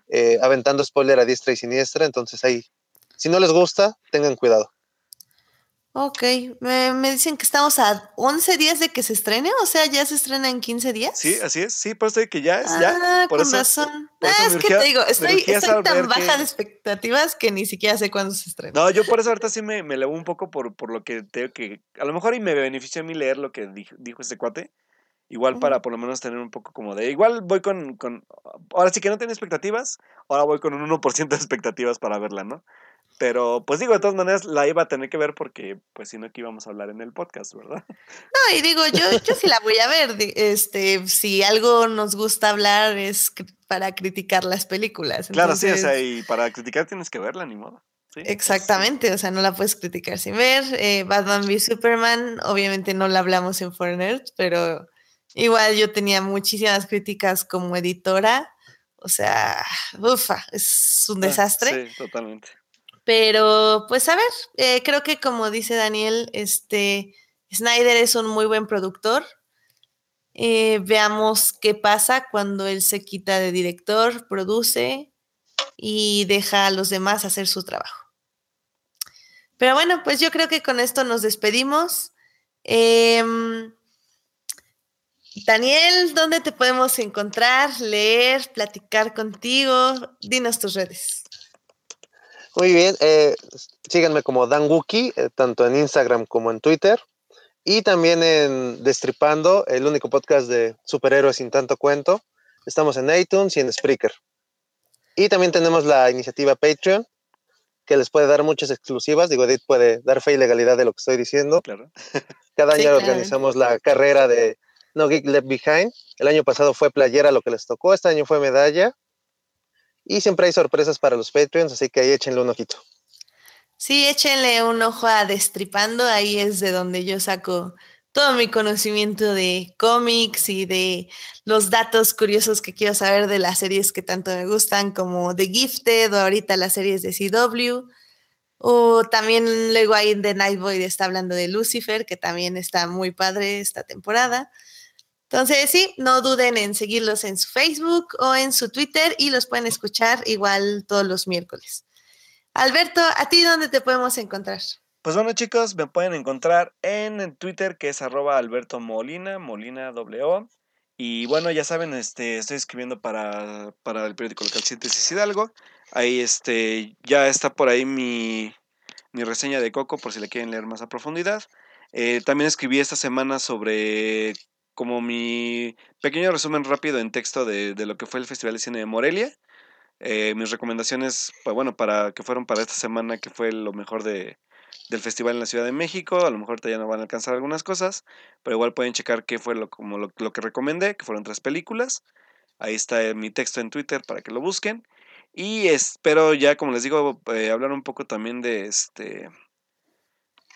C: eh, aventando spoiler a diestra y siniestra, entonces ahí, si no les gusta, tengan cuidado.
A: Ok, me, dicen que estamos a 11 días de que se estrene, o sea, ya se estrena en 15 días.
B: Sí, así es, sí, por eso que ya es, ya.
A: Ah, por con razón. ah, es que te digo, estoy, tan baja de expectativas que ni siquiera sé cuándo se estrena.
B: No, yo por eso ahorita sí me, me un poco por, por lo que tengo que, a lo mejor y me benefició a mí leer lo que dijo, dijo este cuate, igual para por lo menos tener un poco como de, igual voy con, con ahora sí que no tengo expectativas, ahora voy con un 1% de expectativas para verla, ¿no? Pero, pues digo, de todas maneras la iba a tener que ver porque, pues si no, aquí íbamos a hablar en el podcast, ¿verdad? [laughs]
A: No, y digo, yo, yo sí la voy a ver. Este, si algo nos gusta hablar es para criticar las películas.
B: Claro, sí, o sea, y para criticar tienes que verla, ni modo.
A: Exactamente, o sea, no la puedes criticar sin ver. Eh, Batman v Superman, obviamente no la hablamos en Foreigner, pero igual yo tenía muchísimas críticas como editora. O sea, ufa, es un ah, desastre.
B: Sí, totalmente.
A: Pero, pues a ver, eh, creo que como dice Daniel, este Snyder es un muy buen productor. Eh, veamos qué pasa cuando él se quita de director, produce y deja a los demás hacer su trabajo. Pero bueno, pues yo creo que con esto nos despedimos. Em, Daniel, ¿dónde te podemos encontrar, leer, platicar contigo? Dinos tus redes.
C: Muy bien, eh, síganme como Dan Wookie, eh, tanto en Instagram como en Twitter. Y también en Destripando, el único podcast de superhéroes sin tanto cuento. Estamos en iTunes y en Spreaker. Y también tenemos la iniciativa Patreon, que les puede dar muchas exclusivas. Digo, Edith puede dar fe y legalidad de lo que estoy diciendo.
B: Claro. [laughs]
C: Cada año organizamos la carrera de No Geek Left Behind. El año pasado fue playera lo que les tocó, este año fue medalla. Y siempre hay sorpresas para los Patreons, así que ahí échenle un ojito.
A: Sí, échenle un ojo a Destripando, ahí es de donde yo saco todo mi conocimiento de cómics y de los datos curiosos que quiero saber de las series que tanto me gustan, como The Gifted o ahorita las series de CW. O también luego ahí The Nightboy está hablando de Lucifer, que también está muy padre esta temporada. Entonces, sí, no duden en seguirlos en su Facebook o en su Twitter y los pueden escuchar igual todos los miércoles. Alberto, ¿a ti dónde te podemos encontrar?
B: Pues bueno chicos, me pueden encontrar en, Twitter que es arroba Alberto Molina, Molina. Y bueno, ya saben, este, estoy escribiendo para, el periódico local Síntesis Hidalgo. Ahí este, ya está por ahí mi, reseña de Coco por si le quieren leer más a profundidad. Eh, también escribí esta semana sobre como mi pequeño resumen rápido en texto de, lo que fue el Festival de Cine de Morelia. Eh, mis recomendaciones, pues bueno, para que fueron para esta semana, que fue lo mejor de, del festival en la Ciudad de México. A lo mejor ya no van a alcanzar algunas cosas, pero igual pueden checar qué fue lo, como lo, que recomendé, que fueron tres películas. Ahí está mi texto en Twitter para que lo busquen. Y espero ya, como les digo, eh, hablar un poco también de este.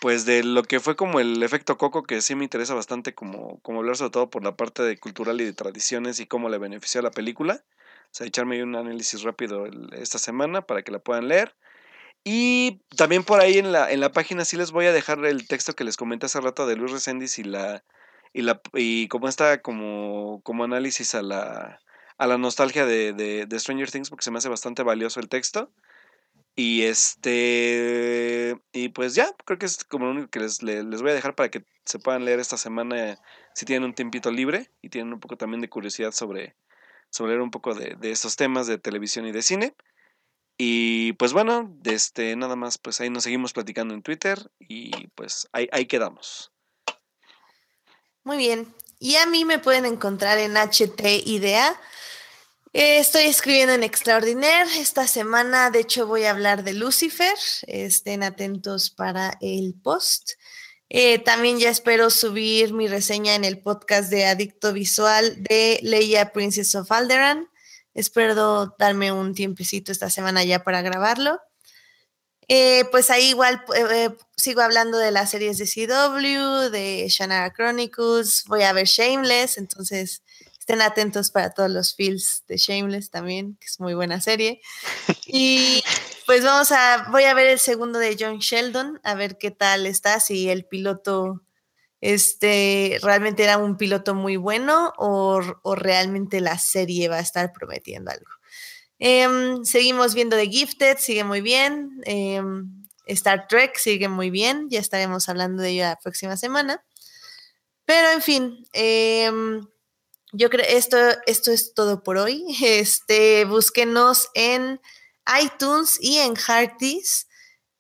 B: Pues de lo que fue como el efecto Coco, que sí me interesa bastante como, como hablar sobre todo por la parte de cultural y de tradiciones y cómo le benefició a la película. O sea, echarme un análisis rápido esta semana para que la puedan leer. Y también por ahí en la, en la página sí les voy a dejar el texto que les comenté hace rato de Luis Reséndiz y la y la y como está como, como análisis a la, a la nostalgia de, de, Stranger Things porque se me hace bastante valioso el texto. Y este y pues ya, creo que es como lo único que les, les, voy a dejar para que se puedan leer esta semana si tienen un tiempito libre y tienen un poco también de curiosidad sobre, sobre leer un poco de, de estos temas de televisión y de cine. Y pues bueno, este, nada más, pues ahí nos seguimos platicando en Twitter y pues ahí, ahí quedamos.
A: Muy bien. Y a mí me pueden encontrar en HT Idea. Estoy escribiendo en Extraordinaire. Esta semana, de hecho, voy a hablar de Lucifer. Estén atentos para el post. Eh, también ya espero subir mi reseña en el podcast de Adicto Visual de Leia Princess of Alderan. Espero darme un tiempecito esta semana ya para grabarlo. Eh, pues ahí igual eh, sigo hablando de las series de CW, de Shannara Chronicles, voy a ver Shameless, entonces estén atentos para todos los feels de Shameless también, que es muy buena serie. Y pues vamos a, voy a ver el segundo de John Sheldon, a ver qué tal está, si el piloto este, realmente era un piloto muy bueno o, realmente la serie va a estar prometiendo algo. Em, seguimos viendo The Gifted, sigue muy bien. Em, Star Trek sigue muy bien, ya estaremos hablando de ello la próxima semana. Pero en fin, em, yo creo esto esto es todo por hoy. [laughs] Este, búsquenos en iTunes y en Hearties.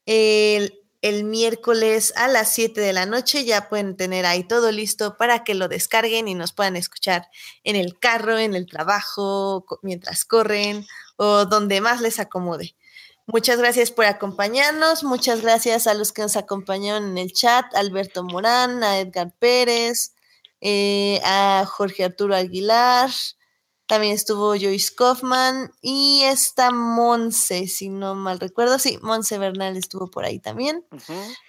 A: El, el miércoles a las 7 de la noche. Ya pueden tener ahí todo listo para que lo descarguen y nos puedan escuchar en el carro, en el trabajo, mientras corren o donde más les acomode. Muchas gracias por acompañarnos, muchas gracias a los que nos acompañaron en el chat, Alberto Morán, a Edgar Pérez, eh, a Jorge Arturo Aguilar, también estuvo Joyce Kaufman y esta Monse, si no mal recuerdo, sí, Monse Bernal estuvo por ahí también.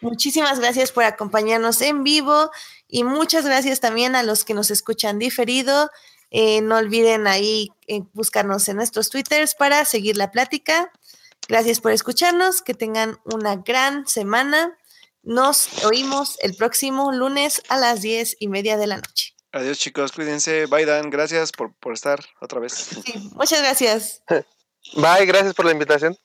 A: Muchísimas gracias por acompañarnos en vivo y muchas gracias también a los que nos escuchan diferido. Eh, no olviden ahí eh, buscarnos en nuestros twitters para seguir la plática. Gracias por escucharnos, que tengan una gran semana. Nos oímos el próximo lunes a las diez y media de la noche.
B: Adiós chicos, cuídense. Bye Dan, gracias por, por estar otra vez.
A: Sí, muchas gracias. [laughs]
C: Bye, gracias por la invitación.